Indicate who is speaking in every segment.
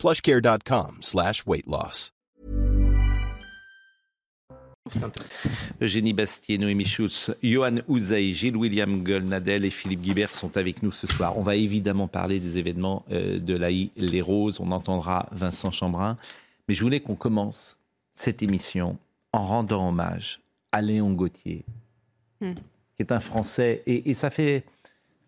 Speaker 1: plushcare.com slash weight loss.
Speaker 2: Eugénie Bastier, Noémie Schulz, Johan Ouzey, Gilles William Golnadel et Philippe Guibert sont avec nous ce soir. On va évidemment parler des événements euh, de l'AI Les Roses. On entendra Vincent Chambrin. Mais je voulais qu'on commence cette émission en rendant hommage à Léon Gauthier,
Speaker 3: Hmm.
Speaker 2: qui est un Français. Et, et ça fait,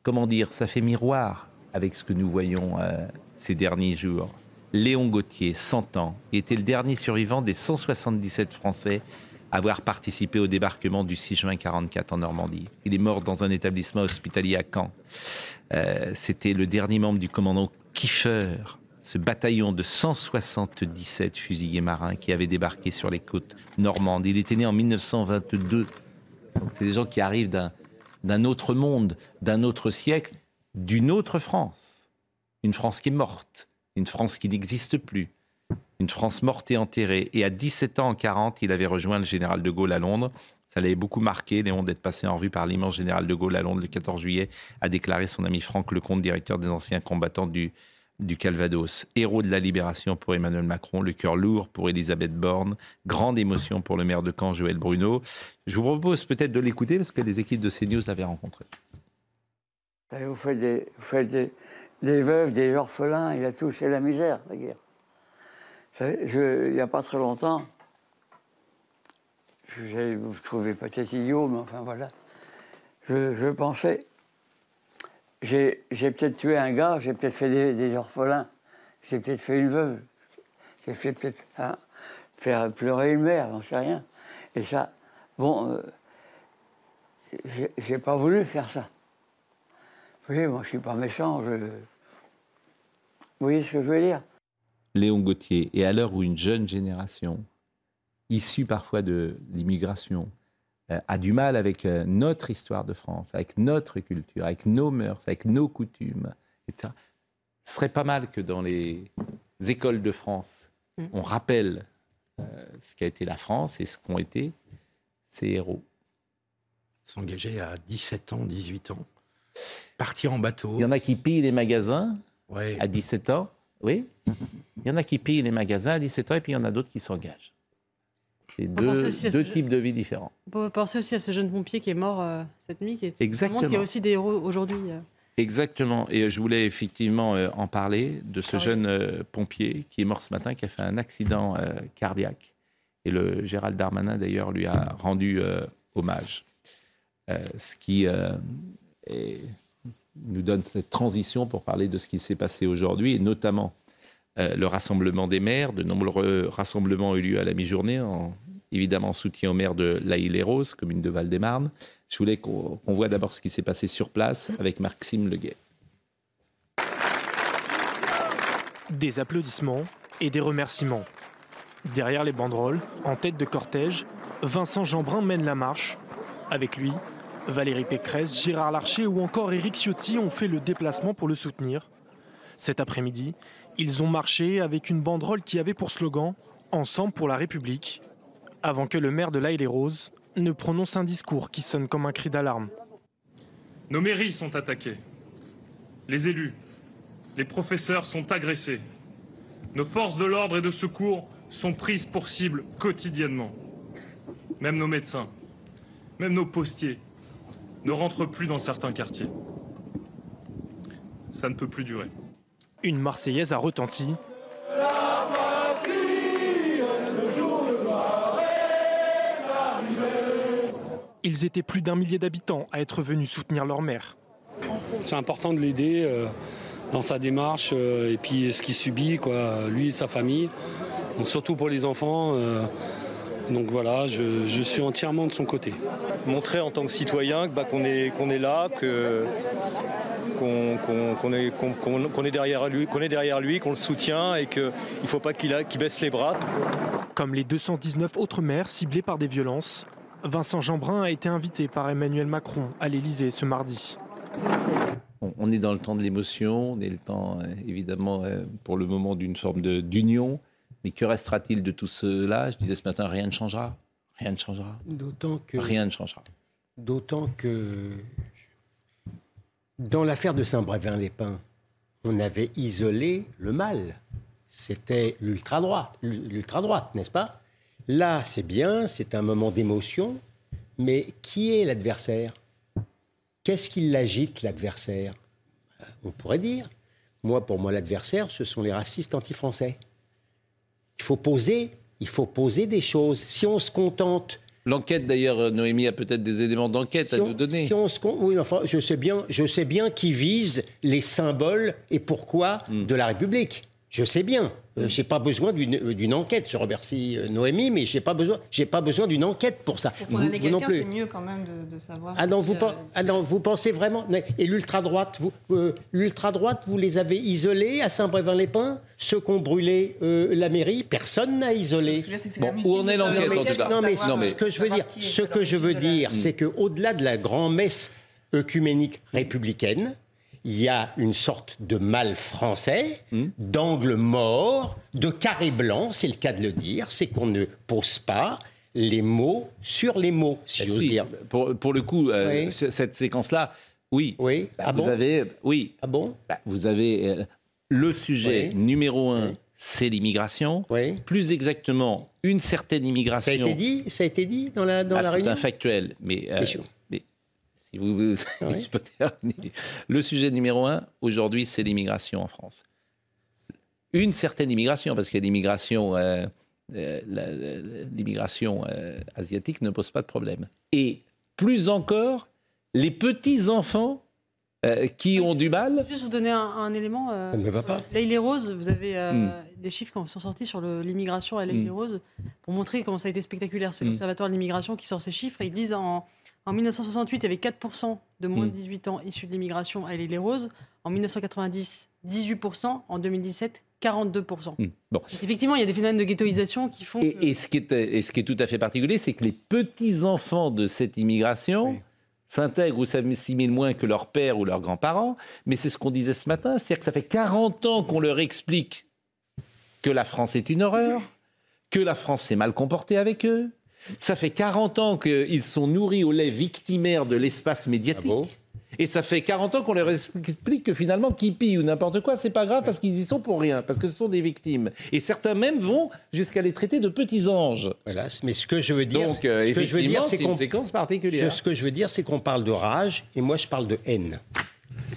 Speaker 2: comment dire, ça fait miroir avec ce que nous voyons euh, ces derniers jours. Léon Gauthier, 100 ans, était le dernier survivant des 177 Français à avoir participé au débarquement du 6 juin 44 en Normandie. Il est mort dans un établissement hospitalier à Caen. Euh, C'était le dernier membre du commandant Kiefer, ce bataillon de 177 fusiliers marins qui avait débarqué sur les côtes normandes. Il était né en 1922. Donc c'est des gens qui arrivent d'un autre monde, d'un autre siècle, d'une autre France. Une France qui est morte, une France qui n'existe plus, une France morte et enterrée. Et à 17 ans en 40, il avait rejoint le général de Gaulle à Londres. Ça l'avait beaucoup marqué, Léon, d'être passé en revue par l'immense général de Gaulle à Londres le 14 juillet, a déclaré son ami Franck Lecomte, directeur des anciens combattants du, du Calvados. Héros de la libération pour Emmanuel Macron, le cœur lourd pour Elisabeth Borne, grande émotion pour le maire de Caen, Joël Bruno. Je vous propose peut-être de l'écouter parce que les équipes de CNews l'avaient rencontré.
Speaker 4: Vous faites, des, vous faites des, des veuves, des orphelins, il a tout, c'est la misère, la guerre. Il n'y a pas très longtemps, je- vous trouver peut-être idiot, mais enfin voilà, je, pensais, j'ai peut-être tué un gars, j'ai peut-être fait des, orphelins, j'ai peut-être fait une veuve, j'ai fait peut-être hein, faire pleurer une mère, j'en sais rien. Et ça, bon, euh, j'ai pas voulu faire ça. Vous voyez, moi je suis pas méchant, je... Vous voyez ce que je veux dire
Speaker 2: Léon Gauthier, et à l'heure où une jeune génération, issue parfois de l'immigration, euh, a du mal avec euh, notre histoire de France, avec notre culture, avec nos mœurs, avec nos coutumes, etc., ce serait pas mal que dans les écoles de France,
Speaker 3: Mm.
Speaker 2: on rappelle euh, ce qu'a été la France et ce qu'ont été ses héros.
Speaker 5: S'engager à 17 ans, 18 ans. Partir en bateau.
Speaker 2: Il y en a qui pillent les magasins
Speaker 5: Ouais.
Speaker 2: à 17 ans, oui. Il y en a qui pillent les magasins à 17 ans et puis il y en a d'autres qui s'engagent. C'est deux, types de vie différents.
Speaker 3: On peut penser aussi à ce jeune pompier qui est mort euh, cette nuit, qui est
Speaker 2: Exactement.
Speaker 3: Qu'il y a aussi des héros aujourd'hui. euh.
Speaker 2: Exactement. Et je voulais effectivement euh, en parler de ce
Speaker 3: Ah oui.
Speaker 2: jeune euh, pompier qui est mort ce matin, qui a fait un accident euh, cardiaque. Et le Gérald Darmanin, d'ailleurs, lui a rendu euh, hommage. Euh, ce qui euh, est- nous donne cette transition pour parler de ce qui s'est passé aujourd'hui, et notamment euh, le rassemblement des maires. De nombreux rassemblements ont eu lieu à la mi-journée, en, évidemment en soutien aux maires de La Île-et-Rose, commune de Val-des-Marne. Je voulais qu'on qu'on voit d'abord ce qui s'est passé sur place avec Maxime Leguet.
Speaker 6: Des applaudissements et des remerciements. Derrière les banderoles, en tête de cortège, Vincent Jeanbrun mène la marche. Avec lui, Valérie Pécresse, Gérard Larcher ou encore Éric Ciotti ont fait le déplacement pour le soutenir. Cet après-midi, ils ont marché avec une banderole qui avait pour slogan Ensemble pour la République, avant que le maire de l'Aïle-et-Rose ne prononce un discours qui sonne comme un cri d'alarme.
Speaker 7: Nos mairies sont attaquées. Les élus, les professeurs sont agressés. Nos forces de l'ordre et de secours sont prises pour cible quotidiennement. Même nos médecins, même nos postiers ne rentrent plus dans certains quartiers. Ça ne peut plus durer.
Speaker 6: Une Marseillaise a retenti. Ils étaient plus d'un millier d'habitants à être venus soutenir leur maire.
Speaker 8: C'est important de l'aider euh, dans sa démarche euh, et puis ce qu'il subit, quoi, lui et sa famille. Donc surtout pour les enfants. euh, donc voilà, je, je suis entièrement de son côté.
Speaker 9: montrer en tant que citoyen bah, qu'on est, qu'on est là, que, qu'on qu'on est, qu'on- qu'on- qu'on est derrière lui, qu'on est derrière lui, qu'on le soutient et qu'il ne faut pas qu'il a- qu'il baisse les bras.
Speaker 6: Comme les 219 autres maires ciblés par des violences, Vincent Jeanbrun a été invité par Emmanuel Macron à l'Élysée ce mardi.
Speaker 2: On, est dans le temps de l'émotion, on est le temps, euh, évidemment, euh, pour le moment, d'une forme de- d'union. Mais que restera-t-il de tout cela? Je disais ce matin, rien ne changera. Rien ne changera.
Speaker 10: D'autant que.
Speaker 2: Rien ne changera.
Speaker 10: D'autant que dans l'affaire de Saint-Brévin-les-Pins, on avait isolé le mal. C'était l'ultra-droite, l'ultra-droite, n'est-ce pas? Là, c'est bien, c'est un moment d'émotion, mais qui est l'adversaire? Qu'est-ce qui l'agite, l'adversaire? On pourrait dire. Moi, pour moi, l'adversaire, ce sont les racistes anti-français. Il faut poser, il faut poser des choses. Si on se contente
Speaker 2: L'enquête, d'ailleurs, euh, Noémie a peut-être des éléments d'enquête
Speaker 10: si
Speaker 2: à nous donner.
Speaker 10: si on se oui, enfin, je sais bien, je sais bien qui vise les symboles et pourquoi
Speaker 2: Hmm.
Speaker 10: de la République. Je sais bien. Euh, j'ai pas besoin d'une euh, enquête. Je remercie euh, Noémie, mais j'ai pas besoin. J'ai pas besoin d'une enquête pour ça.
Speaker 11: Pour
Speaker 10: Vous- vous non plus.
Speaker 11: c'est mieux quand même de, de savoir.
Speaker 10: Ah non, vous,
Speaker 11: euh,
Speaker 10: ah non, vous pensez vraiment Et l'ultra droite, vous, euh, l'ultra droite, vous les avez isolés à Saint-Brévin-les-Pins, ceux qui ont brûlé euh, la mairie, personne n'a isolé.
Speaker 11: Ce que je veux dire, c'est que c'est
Speaker 2: Bon, où en est l'enquête, en tout cas
Speaker 10: Non, mais,
Speaker 11: savoir,
Speaker 2: non, mais-
Speaker 10: ce que je veux dire, ce que je veux dire, c'est que au-delà de la grand-messe œcuménique républicaine, il y a une sorte de mal français,
Speaker 2: Hmm.
Speaker 10: d'angle mort, de carré blanc, c'est le cas de le dire, c'est qu'on ne pose pas les mots sur les mots, si
Speaker 2: Ah,
Speaker 10: j'ose
Speaker 2: si,
Speaker 10: dire.
Speaker 2: Pour, pour le coup, euh,
Speaker 10: Oui.
Speaker 2: cette séquence-là, oui.
Speaker 10: Oui.
Speaker 2: Bah,
Speaker 10: ah
Speaker 2: vous
Speaker 10: bon?
Speaker 2: avez, oui.
Speaker 10: Ah bon?
Speaker 2: Bah, vous avez euh, le sujet
Speaker 10: Oui.
Speaker 2: numéro un,
Speaker 10: Oui.
Speaker 2: c'est l'immigration.
Speaker 10: Oui.
Speaker 2: Plus exactement, une certaine immigration.
Speaker 10: Ça a été dit, ça a été dit dans la dans
Speaker 2: Ah,
Speaker 10: la
Speaker 2: c'est
Speaker 10: réunion?
Speaker 2: un factuel, mais, euh, si vous, vous-
Speaker 10: Oui.
Speaker 2: je peux terminer. Le sujet numéro un aujourd'hui, c'est l'immigration en France. Une certaine immigration, parce que l'immigration, euh, euh, l'immigration euh, asiatique ne pose pas de problème. Et plus encore, les petits enfants euh, qui
Speaker 3: Oui,
Speaker 2: ont
Speaker 3: je-
Speaker 2: du mal.
Speaker 3: Juste vous donner un, un élément. euh,
Speaker 10: Ça ne me va pas.
Speaker 3: Là, il est rose. Vous avez euh,
Speaker 2: Mm.
Speaker 3: des chiffres qui sont sortis sur l'immigration à l'île
Speaker 2: Mm.
Speaker 3: Rose pour montrer comment ça a été spectaculaire. C'est
Speaker 2: Mm.
Speaker 3: l'Observatoire de l'immigration qui sort ces chiffres. Et ils disent en, en 1968, il y avait 4% de moins de 18 ans issus de l'immigration à l'île Rose. En 1990, 18%. En 2017, 42%.
Speaker 2: Hmm, Bon.
Speaker 3: Effectivement, il y a des phénomènes de ghettoisation qui font. que-
Speaker 2: Et, et ce qui est, et ce qui est tout à fait particulier, c'est que les petits-enfants de cette immigration
Speaker 10: Oui.
Speaker 2: s'intègrent ou s'assimilent moins que leurs pères ou leurs grands-parents. Mais c'est ce qu'on disait ce matin, c'est-à-dire que ça fait 40 ans qu'on leur explique que la France est une horreur, que la France s'est mal comportée avec eux. Ça fait 40 ans qu'ils sont nourris au lait victimaire de l'espace médiatique.
Speaker 10: Ah bon
Speaker 2: Et ça fait 40 ans qu'on leur explique que finalement, qui pille ou n'importe quoi, c'est pas grave parce qu'ils y sont pour rien, parce que ce sont des victimes. Et certains même vont jusqu'à les traiter de petits anges.
Speaker 10: Voilà. Mais ce que je veux dire,
Speaker 2: Donc, euh,
Speaker 10: ce que je veux
Speaker 2: effectivement,
Speaker 10: dire, c'est
Speaker 2: c'est une
Speaker 10: qu'on
Speaker 2: séquence
Speaker 10: Je-
Speaker 2: particulière.
Speaker 10: ce que je veux dire, c'est qu'on parle de rage et moi je parle de haine.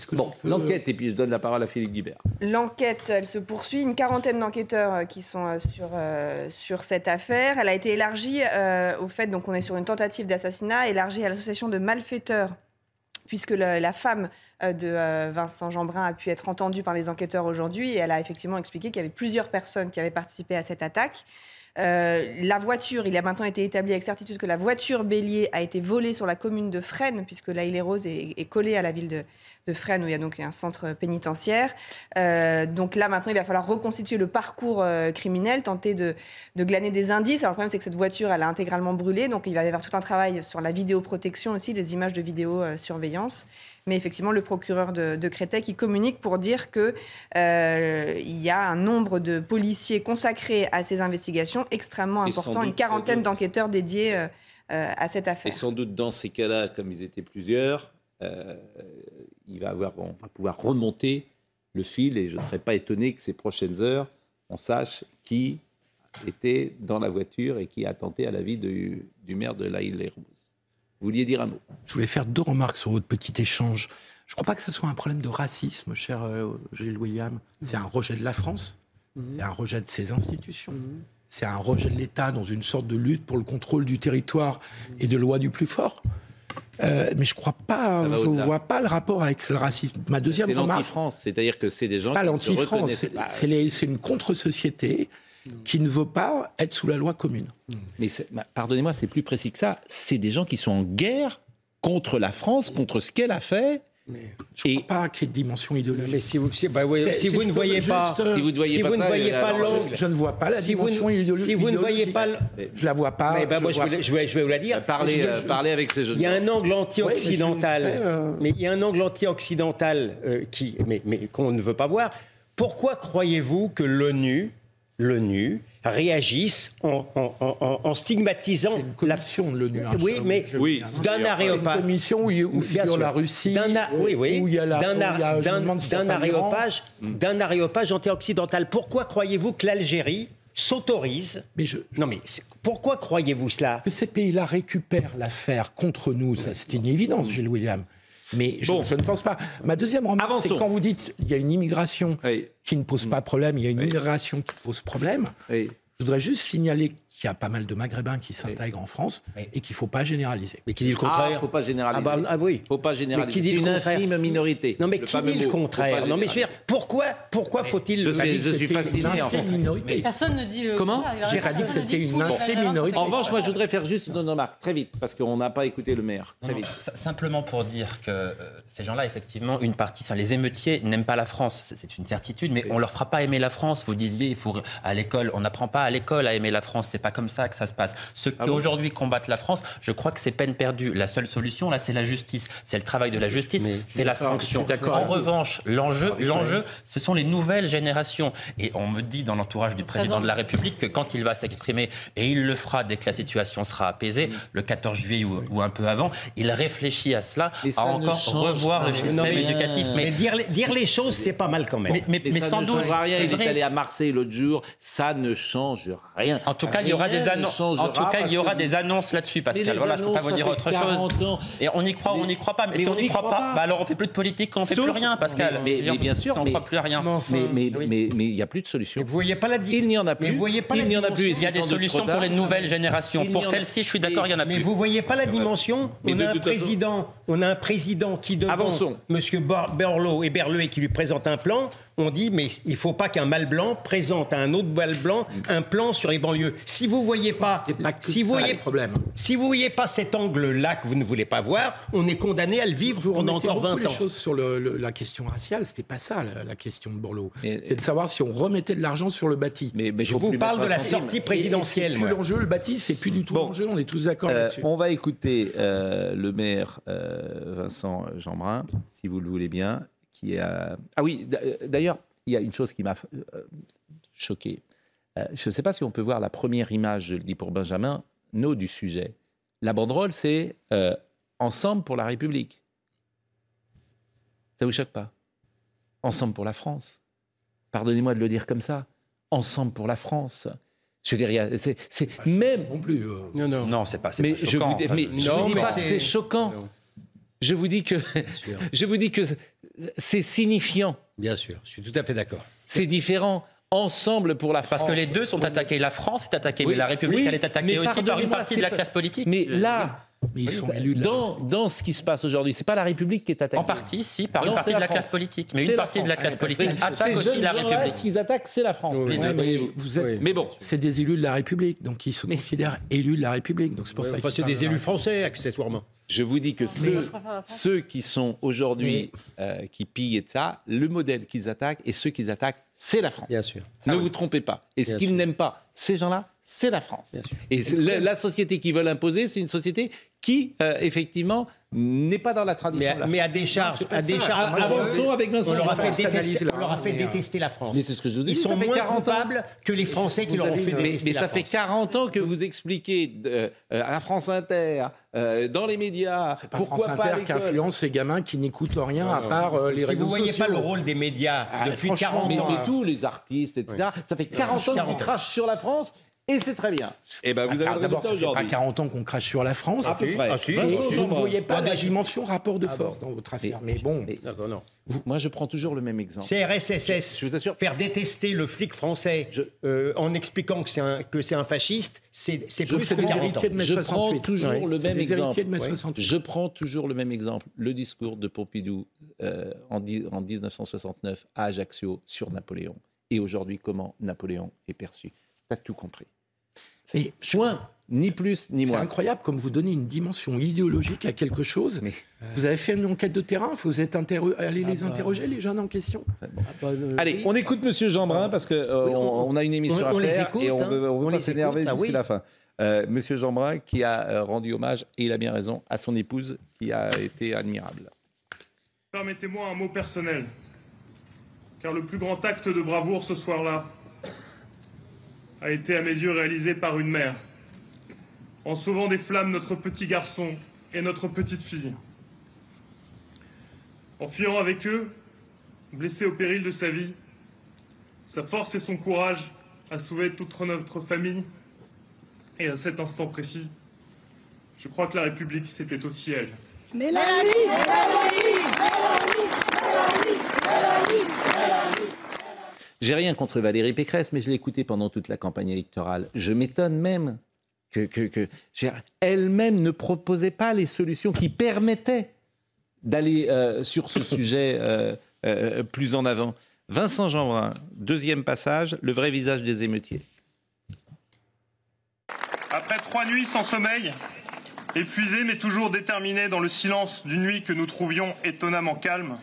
Speaker 5: Que
Speaker 2: Bon,
Speaker 5: peux-
Speaker 2: l'enquête, et puis je donne la parole à Philippe Guibert.
Speaker 11: L'enquête, elle se poursuit. Une quarantaine d'enquêteurs euh, qui sont euh, sur, euh, sur cette affaire. Elle a été élargie euh, au fait, donc on est sur une tentative d'assassinat, élargie à l'association de malfaiteurs, puisque le- la femme euh, de euh, Vincent Jeanbrun a pu être entendue par les enquêteurs aujourd'hui et elle a effectivement expliqué qu'il y avait plusieurs personnes qui avaient participé à cette attaque. Euh, la voiture, il a maintenant été établi avec certitude que la voiture bélier a été volée sur la commune de Fresnes, puisque île Rose est, est collée à la ville de, Fresnes, où il y a donc un centre pénitentiaire. Euh, donc là, maintenant, il va falloir reconstituer le parcours euh, criminel, tenter de, de glaner des indices. Alors le problème, c'est que cette voiture, elle a intégralement brûlé, donc il va y avoir tout un travail sur la vidéoprotection aussi, les images de vidéosurveillance. Mais effectivement, le procureur de, de Créteil qui communique pour dire que euh, y a un nombre de policiers consacrés à ces investigations extrêmement
Speaker 2: Et
Speaker 11: important, une quarantaine d'enquêteurs dédiés euh, euh, à cette
Speaker 2: Et
Speaker 11: affaire.
Speaker 2: sans doute dans ces cas-là, comme ils étaient plusieurs, euh, il va avoir, on va pouvoir remonter le fil et je ne serais pas étonné que ces prochaines heures, on sache qui était dans la voiture et qui a tenté à la vie du maire de la île les Roses. Vous vouliez dire un mot
Speaker 5: Je voulais faire deux remarques sur votre petit échange. Je ne crois pas que ce soit un problème de racisme, cher euh, Gilles William. C'est un rejet de la France, c'est un rejet de ses institutions, c'est un rejet de l'État dans une sorte de lutte pour le contrôle du territoire et de loi du plus fort. Euh, mais je crois pas, je vois pas le rapport avec le racisme. Ma deuxième
Speaker 2: C'est
Speaker 5: remarque,
Speaker 2: l'anti-France, c'est-à-dire que c'est des gens
Speaker 5: pas
Speaker 2: qui ne se
Speaker 5: l'anti-France,
Speaker 2: reconnaissent
Speaker 5: c'est
Speaker 2: pas.
Speaker 5: c'est les- c'est une contre-société qui ne veut pas être sous la loi commune.
Speaker 2: Mais bah, pardonnez-moi, c'est plus précis que ça. C'est des gens qui sont en guerre contre la France, contre ce qu'elle a fait,
Speaker 5: Je ne crois pas qu'il y ait de dimension idéologique.
Speaker 10: Mais si vous, si, bah ouais,
Speaker 5: C'est-
Speaker 10: si
Speaker 5: si
Speaker 10: vous ne voyez pas,
Speaker 5: euh,
Speaker 2: Si vous ne voyez
Speaker 10: si
Speaker 2: pas
Speaker 10: vous
Speaker 5: Je ne vois pas la
Speaker 10: si vous,
Speaker 5: dimension
Speaker 10: ne-
Speaker 5: idéolo-
Speaker 10: si vous ne voyez
Speaker 5: idéologique.
Speaker 10: pas,
Speaker 5: Je la vois pas.
Speaker 10: mais bah,
Speaker 5: je
Speaker 10: moi, je, vais, je, vais, je vais vous la dire.
Speaker 2: Parlez,
Speaker 10: Je-
Speaker 2: euh, parlez avec ces jeunes.
Speaker 10: Il y a un angle anti-occidental,
Speaker 5: Ouais, mais euh,
Speaker 10: mais il y a un angle anti-occidental euh, qui, mais, mais qu'on ne veut pas voir. Pourquoi croyez-vous que l'ONU, l'ONU réagisse en, en- en- en- en stigmatisant
Speaker 5: C'est une commission de l'ONU. hein,
Speaker 10: Oui, mais
Speaker 2: Oui.
Speaker 10: d'un
Speaker 5: C'est une
Speaker 10: aréopage.
Speaker 5: commission où, figure la Russie.
Speaker 10: A- oui, oui.
Speaker 5: Où il y a la.
Speaker 10: d'un aréopage, d'un aréopage anti-occidental. Pourquoi croyez-vous que l'Algérie s'autorise
Speaker 5: Mais je,
Speaker 10: Non, mais pourquoi croyez-vous cela
Speaker 5: que ces pays-là récupèrent l'affaire contre nous, ça c'est une évidence, Gilles William. Mais je,
Speaker 2: Bon.
Speaker 5: je ne pense pas. Ma deuxième remarque, c'est quand vous dites il y a une immigration
Speaker 2: Oui.
Speaker 5: qui ne pose pas problème, il y a une immigration qui pose problème.
Speaker 2: Oui.
Speaker 5: Je voudrais juste signaler qu'il y a pas mal de Maghrébins qui s'intègrent en France et qu'il ne faut pas généraliser.
Speaker 10: Mais qui dit le
Speaker 2: Ah,
Speaker 10: contraire
Speaker 2: faut pas généraliser.
Speaker 10: Ah, bah, ah oui.
Speaker 2: Faut pas généraliser.
Speaker 10: Mais qui dit
Speaker 2: une infime minorité.
Speaker 10: Non, mais
Speaker 2: Le
Speaker 10: qui dit le contraire
Speaker 2: pas
Speaker 10: Non, mais je veux dire, pourquoi, pourquoi faut-il. Le-
Speaker 5: que
Speaker 2: je suis
Speaker 5: c'était
Speaker 2: fasciné,
Speaker 5: une
Speaker 2: en fait.
Speaker 5: infime minorité.
Speaker 3: Personne ne dit le
Speaker 2: Comment.
Speaker 3: Il
Speaker 5: J'ai dit que
Speaker 3: ne
Speaker 5: c'était une infime minorité.
Speaker 2: En revanche, moi, je voudrais faire juste une remarque, très vite, parce qu'on n'a pas écouté le maire. Très vite.
Speaker 12: Simplement pour dire que euh, ces gens-là, effectivement, une partie, ça, les émeutiers n'aiment pas la France, c'est- une certitude, mais on leur fera pas aimer la France. Vous disiez, il faut à l'école, on n'apprend pas à l'école à aimer la France. C'est pas comme ça que ça se passe. Ceux qui aujourd'hui combattent la France, je crois que c'est peine perdue. La seule solution là, c'est la justice, c'est le travail de la justice, c'est la sanction. En revanche, l'enjeu, l'enjeu, ce sont les nouvelles générations. Et on me dit dans l'entourage du président de la République que quand il va s'exprimer, et il le fera dès que la situation sera apaisée, le 14 juillet ou, ou un peu avant, il réfléchit à cela, à encore revoir le système
Speaker 10: Non, mais-
Speaker 12: éducatif.
Speaker 10: Mais
Speaker 12: Mais,
Speaker 10: dire, les- dire les choses, c'est pas mal quand même.
Speaker 12: mais, mais-
Speaker 2: Mais,
Speaker 12: mais
Speaker 2: ça
Speaker 12: sans
Speaker 2: ne
Speaker 12: doute,
Speaker 2: rien. Il est allé à Marseille l'autre jour. Ça ne change rien.
Speaker 12: En tout cas, il y aura des
Speaker 2: ne
Speaker 12: annonces. En tout cas, il y aura
Speaker 2: que-
Speaker 12: des annonces là-dessus,
Speaker 2: Mais
Speaker 12: Pascal. Voilà, je ne peux pas vous dire autre chose.
Speaker 2: 40 ans.
Speaker 12: Et on y croit, ou on n'y croit pas. Mais,
Speaker 2: Mais
Speaker 12: si
Speaker 2: on
Speaker 12: n'y
Speaker 2: n'y
Speaker 12: croit
Speaker 2: croit
Speaker 12: pas,
Speaker 2: pas.
Speaker 12: bah alors on fait plus de politique quand on fait
Speaker 2: Sauf-
Speaker 12: plus rien, Pascal.
Speaker 2: Mais,
Speaker 12: Si
Speaker 2: mais
Speaker 12: on-
Speaker 2: bien
Speaker 12: si
Speaker 2: sûr,
Speaker 12: on
Speaker 2: mais,
Speaker 12: croit plus à rien.
Speaker 2: mais mais
Speaker 12: Oui.
Speaker 2: mais mais il n'y a plus de solution.
Speaker 10: Mais vous voyez pas la
Speaker 2: Il n'y en a plus.
Speaker 10: Mais vous voyez pas
Speaker 2: il n'y en a plus.
Speaker 12: Il y a des solutions pour les nouvelles générations. Pour
Speaker 2: n'y
Speaker 12: celles-ci, je suis d'accord, il y en a
Speaker 10: Mais
Speaker 12: plus.
Speaker 10: vous voyez pas la dimension
Speaker 2: Mais
Speaker 10: On a un président, on a un président qui devant
Speaker 2: Avançons.
Speaker 10: Monsieur Berlot et Berluet qui lui présente un plan. On dit mais il faut pas qu'un mâle blanc présente à un autre mâle blanc un plan sur les banlieues. Si vous voyez pas,
Speaker 5: pas
Speaker 10: si vous voyez
Speaker 5: problème.
Speaker 10: si vous voyez pas cet angle-là que vous ne voulez pas voir, on est condamné à le vivre
Speaker 5: Vous
Speaker 10: pendant encore
Speaker 5: beaucoup
Speaker 10: 20
Speaker 5: les
Speaker 10: ans.
Speaker 5: choses sur le- le- la question raciale, c'était pas ça la, la question de Borloo. C'est de savoir si on remettait de l'argent sur le bâti.
Speaker 2: Mais, mais
Speaker 10: Je vous parle de la sortie présidentielle.
Speaker 5: C'est plus l'enjeu, le bâti, c'est plus du tout
Speaker 2: Bon.
Speaker 5: l'enjeu, on est tous d'accord
Speaker 2: Euh,
Speaker 5: là-dessus.
Speaker 2: on va écouter euh, le maire euh, Vincent Jeanbrun, si vous le voulez bien, qui a... Ah oui, euh, d'ailleurs, il y a une chose qui m'a euh, choqué. Euh, je ne sais pas si on peut voir la première image, je le dis pour Benjamin, no du sujet. La banderole, c'est euh, Ensemble pour la République. Ça vous choque pas? Ensemble pour la France. Pardonnez-moi de le dire comme ça. Ensemble pour la France. Je veux dire, il y a- c'est c'est même
Speaker 5: non plus. euh,
Speaker 10: Non, non.
Speaker 12: Non, c'est pas, c'est
Speaker 2: mais
Speaker 12: pas
Speaker 2: je vous dis,
Speaker 12: enfin,
Speaker 2: mais
Speaker 12: je-
Speaker 2: je
Speaker 10: Non,
Speaker 2: vous dis
Speaker 10: mais
Speaker 2: pas que
Speaker 10: c'est-
Speaker 2: c'est choquant.
Speaker 10: Non.
Speaker 2: Je vous dis que
Speaker 10: sûr.
Speaker 2: je vous dis que c'est signifiant,
Speaker 10: Bien sûr, je suis tout à fait d'accord.
Speaker 2: c'est différent. Ensemble pour la France.
Speaker 12: Parce que les deux sont attaqués. La France est attaquée,
Speaker 2: Oui,
Speaker 12: mais la République,
Speaker 2: oui,
Speaker 12: elle est attaquée aussi par une partie de la classe politique.
Speaker 2: Mais là,
Speaker 5: Mais ils sont élus
Speaker 2: dans, dans ce qui se passe aujourd'hui, c'est pas la République qui est attaquée.
Speaker 12: En partie, si, par
Speaker 2: Non,
Speaker 12: une partie de
Speaker 2: la
Speaker 12: la classe politique. Mais une partie de la classe politique
Speaker 5: que
Speaker 12: attaque aussi la République.
Speaker 2: Ce qu'ils attaquent, c'est la France.
Speaker 10: Oui,
Speaker 5: mais vous êtes,
Speaker 10: Oui.
Speaker 2: Mais bon,
Speaker 5: c'est des élus de la République, donc ils se considèrent élus de la République. Donc c'est pour ça
Speaker 10: Enfin, c'est des élus français, accessoirement.
Speaker 2: je vous dis que ceux qui sont aujourd'hui, euh, qui pillent et ça, le modèle qu'ils attaquent et ceux qu'ils attaquent, c'est la France.
Speaker 10: Bien sûr.
Speaker 2: Ne vous trompez pas. Et ce qu'ils n'aiment pas, ces gens-là, c'est la France.
Speaker 10: Bien sûr.
Speaker 2: Et la société qu'ils veulent imposer, c'est une société qui, euh, effectivement, n'est pas dans la tradition.
Speaker 10: Mais,
Speaker 2: de la
Speaker 10: mais à
Speaker 2: France.
Speaker 10: décharge, à décharge,
Speaker 5: Moi,
Speaker 2: Avançons avec Vincent
Speaker 10: on leur a fait, détester, on leur a fait détester la France.
Speaker 2: Mais c'est ce que je vous dis.
Speaker 10: Ils sont moins
Speaker 2: 40 ans.
Speaker 10: coupables que les Français qui
Speaker 5: Vous
Speaker 10: leur ont fait
Speaker 5: une-
Speaker 10: détester
Speaker 2: mais
Speaker 10: la
Speaker 2: ça fait
Speaker 10: France.
Speaker 2: 40 ans que vous expliquez euh, euh, à France Inter, euh, dans les médias,
Speaker 5: pas
Speaker 2: pourquoi
Speaker 5: France
Speaker 2: pas
Speaker 5: Inter qui influence ces gamins qui n'écoutent rien à part euh, les
Speaker 10: Si
Speaker 5: réseaux
Speaker 10: vous voyez
Speaker 5: sociaux.
Speaker 10: pas le rôle des médias
Speaker 5: Ah,
Speaker 10: depuis
Speaker 5: franchement,
Speaker 10: 40
Speaker 2: Mais,
Speaker 10: ans,
Speaker 2: mais tous les artistes, etc. Ça fait 40 ans qu'ils
Speaker 10: 40.
Speaker 2: crachent sur la France et c'est très bien. Et ben vous
Speaker 5: Ah,
Speaker 2: avez
Speaker 5: D'abord, ça fait pas
Speaker 2: aujourd'hui.
Speaker 5: 40 ans qu'on crache sur la France.
Speaker 2: À peu près.
Speaker 10: Ah, si.
Speaker 5: Et
Speaker 2: Vincent
Speaker 5: vous ne voyez pas
Speaker 10: Ah,
Speaker 5: la dimension rapport de force dans votre affaire. Mais bon,
Speaker 2: Mais
Speaker 10: D'accord, non.
Speaker 2: vous- moi, je prends toujours le même exemple.
Speaker 10: CRSSS,
Speaker 2: Je vous assure.
Speaker 10: faire détester le flic français
Speaker 2: Je-
Speaker 10: euh, en expliquant que c'est un, que c'est un fasciste, c'est plus que
Speaker 5: c'est des
Speaker 10: 40 ans.
Speaker 5: de mai
Speaker 2: Je
Speaker 5: 68.
Speaker 2: prends toujours
Speaker 5: Ouais.
Speaker 2: le même exemple.
Speaker 5: héritiers de mai
Speaker 2: Ouais.
Speaker 5: 68.
Speaker 2: Je prends toujours le même exemple. Le discours de Pompidou euh, en, en 1969 à Ajaccio sur Napoléon. Et aujourd'hui, comment Napoléon est perçu. T'as tout compris.
Speaker 5: Et
Speaker 2: Point. Ni plus, ni
Speaker 5: C'est
Speaker 2: moins.
Speaker 5: incroyable comme vous donnez une dimension idéologique à quelque chose. Mais vous avez fait une enquête de terrain, vous êtes interro- allé les
Speaker 2: bah.
Speaker 5: interroger, les jeunes en question.
Speaker 2: Allez, on écoute Monsieur Jeanbrun parce que euh,
Speaker 10: Oui,
Speaker 2: on, on a une émission
Speaker 10: on-
Speaker 2: à
Speaker 10: les
Speaker 2: faire
Speaker 10: écoute,
Speaker 2: et on
Speaker 10: hein.
Speaker 2: veut, on veut pas s'énerver
Speaker 10: ah
Speaker 2: d'ici
Speaker 10: oui.
Speaker 2: la fin. Euh, Monsieur Jeanbrun qui a euh, rendu hommage et il a bien raison à son épouse qui a été admirable.
Speaker 7: Permettez-moi un mot personnel, car le plus grand acte de bravoure ce soir-là a été à mes yeux réalisé par une mère, en sauvant des flammes notre petit garçon et notre petite fille. En fuyant avec eux, blessé au péril de sa vie, sa force et son courage a sauvé toute notre famille, et à cet instant précis, je crois que la République, c'était aussi elle.
Speaker 2: J'ai rien contre Valérie Pécresse, mais je l'ai écoutée pendant toute la campagne électorale. Je m'étonne même que, elle-même ne proposait pas les solutions qui permettaient d'aller euh, sur ce sujet euh, euh, plus en avant. Vincent Jeanbrun, deuxième passage, le vrai visage des émeutiers.
Speaker 7: Après trois nuits sans sommeil, épuisé mais toujours déterminé dans le silence d'une nuit que nous trouvions étonnamment calme,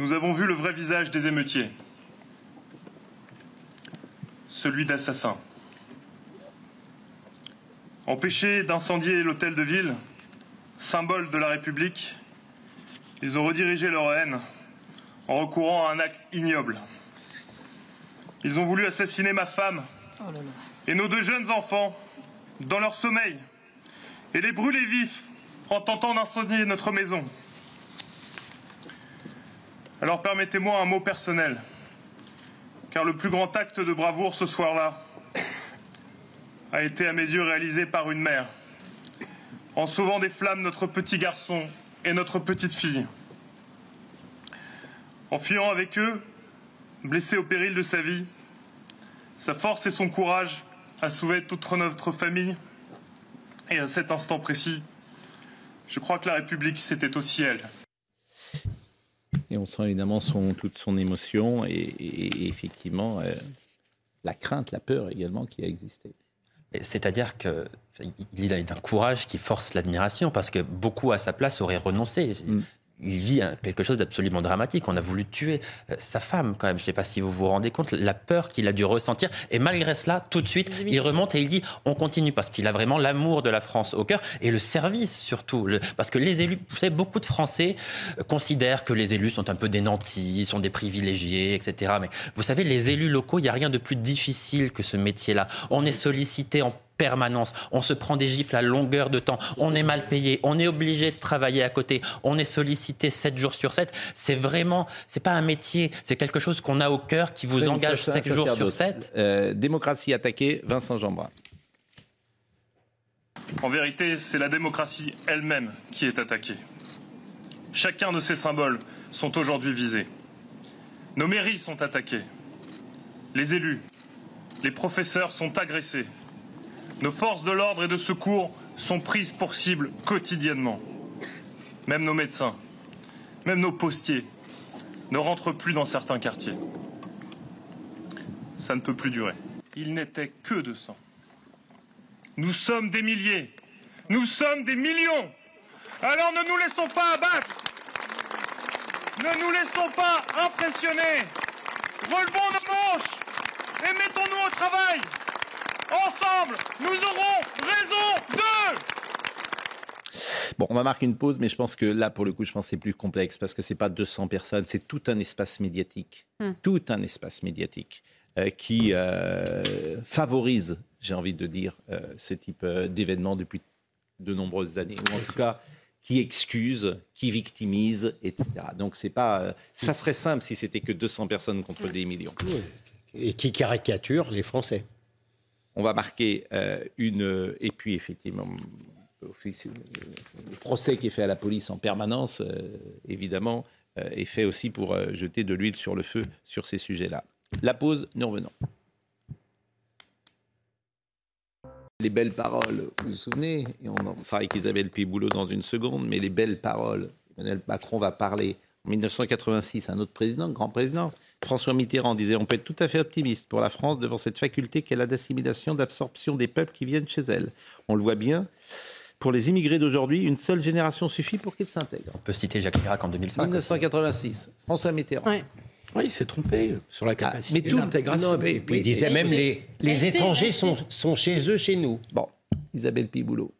Speaker 7: nous avons vu le vrai visage des émeutiers, celui d'assassins. Empêchés d'incendier l'hôtel de ville, symbole de la République, ils ont redirigé leur haine en recourant à un acte ignoble. Ils ont voulu assassiner ma femme et nos deux jeunes enfants dans leur sommeil et les brûler vifs en tentant d'incendier notre maison. Alors permettez-moi un mot personnel, car le plus grand acte de bravoure ce soir-là a été à mes yeux réalisé par une mère, en sauvant des flammes notre petit garçon et notre petite fille. En fuyant avec eux, blessé au péril de sa vie, sa force et son courage a sauvé toute notre famille. Et à cet instant précis, je crois que la République, c'était aussi elle.
Speaker 2: Et on sent évidemment son, toute son émotion et, et- et effectivement euh, la crainte, la peur également qui a existé.
Speaker 12: C'est-à-dire qu'il a d'un courage qui force l'admiration, parce que beaucoup à sa place auraient renoncé. Il vit quelque chose d'absolument dramatique. On a voulu tuer euh, sa femme, quand même. Je ne sais pas si vous vous rendez compte, la peur qu'il a dû ressentir. Et malgré cela, tout de suite, il remonte et il dit on continue, parce qu'il a vraiment l'amour de la France au cœur et le service surtout. Le- parce que les élus, vous savez, beaucoup de Français euh, considèrent que les élus sont un peu des nantis, sont des privilégiés, etc. Mais vous savez, les élus locaux, il n'y a rien de plus difficile que ce métier-là. On est sollicité en permanence. On se prend des gifles à longueur de temps. On est mal payé. On est obligé de travailler à côté. On est sollicité 7 jours sur 7. C'est vraiment, c'est pas un métier. C'est quelque chose qu'on a au cœur qui vous engage
Speaker 2: sacerdoce.
Speaker 12: 7 jours sur 7.
Speaker 2: Euh, démocratie attaquée, Vincent Jeanbrun.
Speaker 7: En vérité, c'est la démocratie elle-même qui est attaquée. Chacun de ces symboles sont aujourd'hui visés. Nos mairies sont attaquées. Les élus, les professeurs sont agressés. Nos forces de l'ordre et de secours sont prises pour cible quotidiennement. Même nos médecins, même nos postiers ne rentrent plus dans certains quartiers. Ça ne peut plus durer. Il n'était que de sang. Nous sommes des milliers. Nous sommes des millions. Alors ne nous laissons pas abattre. Ne nous laissons pas impressionner. Relevons nos manches et mettons-nous au travail. Ensemble, nous aurons raison d'eux.
Speaker 2: Bon, on va marquer une pause, mais je pense que là, pour le coup, je pense que c'est plus complexe parce que c'est pas 200 personnes, c'est tout un espace médiatique,
Speaker 3: Hmm.
Speaker 2: tout un espace médiatique euh, qui euh, favorise, j'ai envie de dire, euh, ce type euh, d'événement depuis de nombreuses années, ou en tout cas qui excuse, qui victimise, etc. Donc c'est pas, euh, ça serait simple si c'était que 200 personnes contre des millions.
Speaker 10: Et qui caricature les Français.
Speaker 2: On va marquer euh, une. Et puis, effectivement, office- le procès qui est fait à la police en permanence, euh, évidemment, euh, est fait aussi pour euh, jeter de l'huile sur le feu sur ces sujets-là. La pause, nous revenons. Les belles paroles, vous vous souvenez, et on en sera avec Isabelle Piboulot dans une seconde, mais les belles paroles, Emmanuel Macron va parler en 1986, un autre président, grand président, François Mitterrand disait on peut être tout à fait optimiste pour la France devant cette faculté qu'elle a d'assimilation, d'absorption des peuples qui viennent chez elle. On le voit bien. Pour les immigrés d'aujourd'hui, une seule génération suffit pour qu'ils s'intègrent.
Speaker 12: On peut citer Jacques Chirac en 2005.
Speaker 2: 1986, François Mitterrand.
Speaker 3: Ouais.
Speaker 5: Oui, il s'est trompé sur la
Speaker 2: Ah,
Speaker 5: capacité
Speaker 2: mais tout-
Speaker 5: d'intégration.
Speaker 10: Il disait même les, les étrangers sont, sont chez eux, chez nous.
Speaker 2: Bon, Isabelle Piboulot.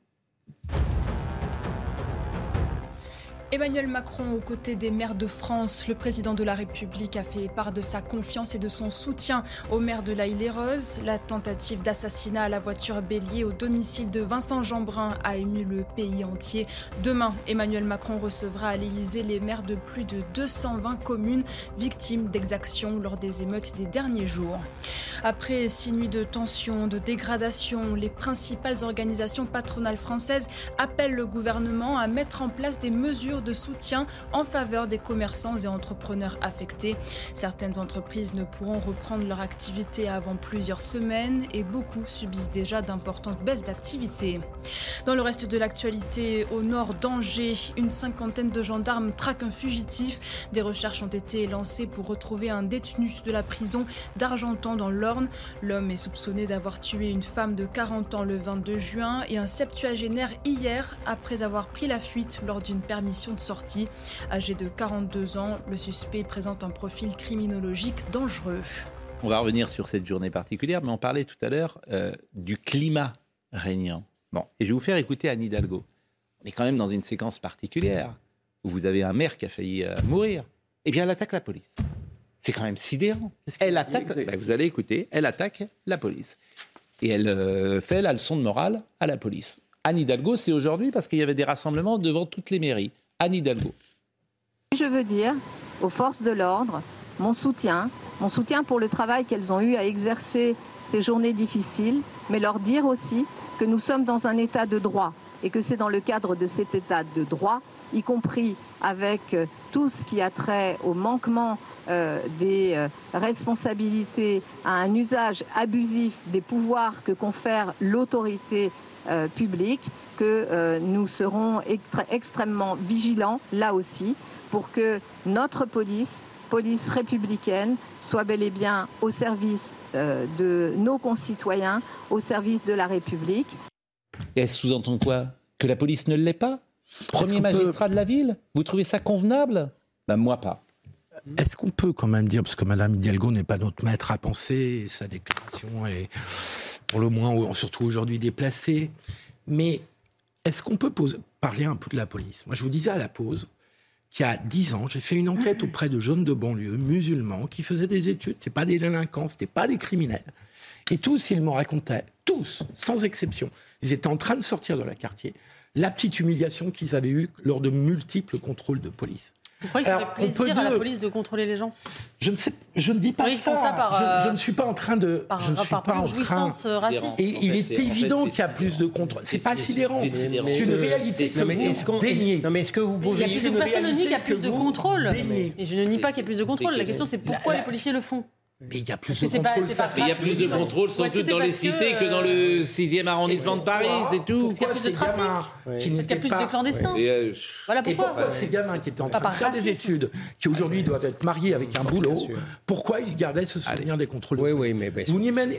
Speaker 13: Emmanuel Macron aux côtés des maires de France. Le président de la République a fait part de sa confiance et de son soutien au maire de la Île-et-Rose. La tentative d'assassinat à la voiture bélier au domicile de Vincent Jeanbrun a ému le pays entier. Demain, Emmanuel Macron recevra à l'Élysée les maires de plus de 220 communes victimes d'exactions lors des émeutes des derniers jours. Après six nuits de tension, de dégradation, les principales organisations patronales françaises appellent le gouvernement à mettre en place des mesures de soutien en faveur des commerçants et entrepreneurs affectés. Certaines entreprises ne pourront reprendre leur activité avant plusieurs semaines et beaucoup subissent déjà d'importantes baisses d'activité. Dans le reste de l'actualité, au nord d'Angers, une cinquantaine de gendarmes traquent un fugitif. Des recherches ont été lancées pour retrouver un détenu de la prison d'Argentan dans l'Orne. L'homme est soupçonné d'avoir tué une femme de 40 ans le 22 juin et un septuagénaire hier après avoir pris la fuite lors d'une permission de sortie. Âgé de 42 ans, le suspect présente un profil criminologique dangereux.
Speaker 2: On va revenir sur cette journée particulière, mais on parlait tout à l'heure euh, du climat régnant. Bon, et je vais vous faire écouter Anne Hidalgo. On est quand même dans une séquence particulière où vous avez un maire qui a failli euh, mourir. Eh bien, elle attaque la police. C'est quand même sidérant. Elle attaque. Ben, vous allez écouter. Elle attaque la police et elle euh, fait la leçon de morale à la police. Anne Hidalgo, c'est aujourd'hui parce qu'il y avait des rassemblements devant toutes les mairies. Anne Hidalgo.
Speaker 14: Je veux dire aux forces de l'ordre mon soutien, mon soutien pour le travail qu'elles ont eu à exercer ces journées difficiles, mais leur dire aussi que nous sommes dans un état de droit et que c'est dans le cadre de cet état de droit, y compris avec euh, tout ce qui a trait au manquement euh, des euh, responsabilités, à un usage abusif des pouvoirs que confère l'autorité publique, que euh, nous serons extrêmement vigilants là aussi pour que notre police, police républicaine, soit bel et bien au service euh, de nos concitoyens, au service de la République.
Speaker 2: Et elle sous-entend quoi? Que la police ne l'est pas? Premier
Speaker 5: peut-
Speaker 2: magistrat de la ville? Vous trouvez ça convenable? Ben moi pas.
Speaker 5: Est-ce qu'on peut quand même dire, parce que Madame Hidalgo n'est pas notre maître à penser, sa déclaration est pour le moins, ou surtout aujourd'hui, déplacée, mais est-ce qu'on peut parler un peu de la police? Moi, je vous disais à la pause qu'il y a dix ans, j'ai fait une enquête auprès de jeunes de banlieue, musulmans, qui faisaient des études, ce pas des délinquants, ce pas des criminels. Et tous, ils m'en racontaient, tous, sans exception, ils étaient en train de sortir de la quartier, la petite humiliation qu'ils avaient eue lors de multiples contrôles de police.
Speaker 3: Pourquoi il serait
Speaker 5: Alors, on peut
Speaker 3: plaisir à la police de contrôler les gens
Speaker 5: Je ne sais, je ne dis pas
Speaker 3: Oui, ils
Speaker 5: ça.
Speaker 3: font ça par,
Speaker 5: je,
Speaker 3: euh,
Speaker 5: je ne suis pas en train de.
Speaker 3: par-
Speaker 5: je ne suis
Speaker 3: par
Speaker 5: pas en train.
Speaker 3: jouissance, euh, raciste.
Speaker 5: Et il est
Speaker 2: en
Speaker 5: évident
Speaker 2: fait,
Speaker 5: qu'il y a plus de contrôle. C'est pas sidérant.
Speaker 2: c'est
Speaker 5: une réalité que vous
Speaker 10: est-ce qu'on-
Speaker 5: déniez.
Speaker 10: Non, mais est-ce que vous
Speaker 3: Mais il y
Speaker 10: pouvez.
Speaker 3: a plus de y a plus de contrôle. Et je ne nie pas qu'il y a plus de contrôle. La question, c'est pourquoi les policiers le font
Speaker 5: Mais il y a plus de
Speaker 3: pas-
Speaker 5: contrôle.
Speaker 3: pas
Speaker 2: il y a plus de contrôle sans doute dans les
Speaker 3: que,
Speaker 2: cités que dans le 6e arrondissement de Paris, c'est tout.
Speaker 3: Parce qu'il y a plus de
Speaker 5: ces
Speaker 3: trafic.
Speaker 5: gamins
Speaker 10: Ouais.
Speaker 5: qui
Speaker 3: Parce qu'il y a
Speaker 5: n'étaient
Speaker 3: plus
Speaker 5: pas-
Speaker 3: de clandestins.
Speaker 2: Euh,
Speaker 3: Voilà
Speaker 5: Et
Speaker 3: pourquoi.
Speaker 5: pourquoi ces gamins qui étaient en train de faire des études, qui aujourd'hui doivent être mariés avec un boulot, pourquoi ils gardaient ce souvenir des contrôles
Speaker 10: Oui, oui, mais.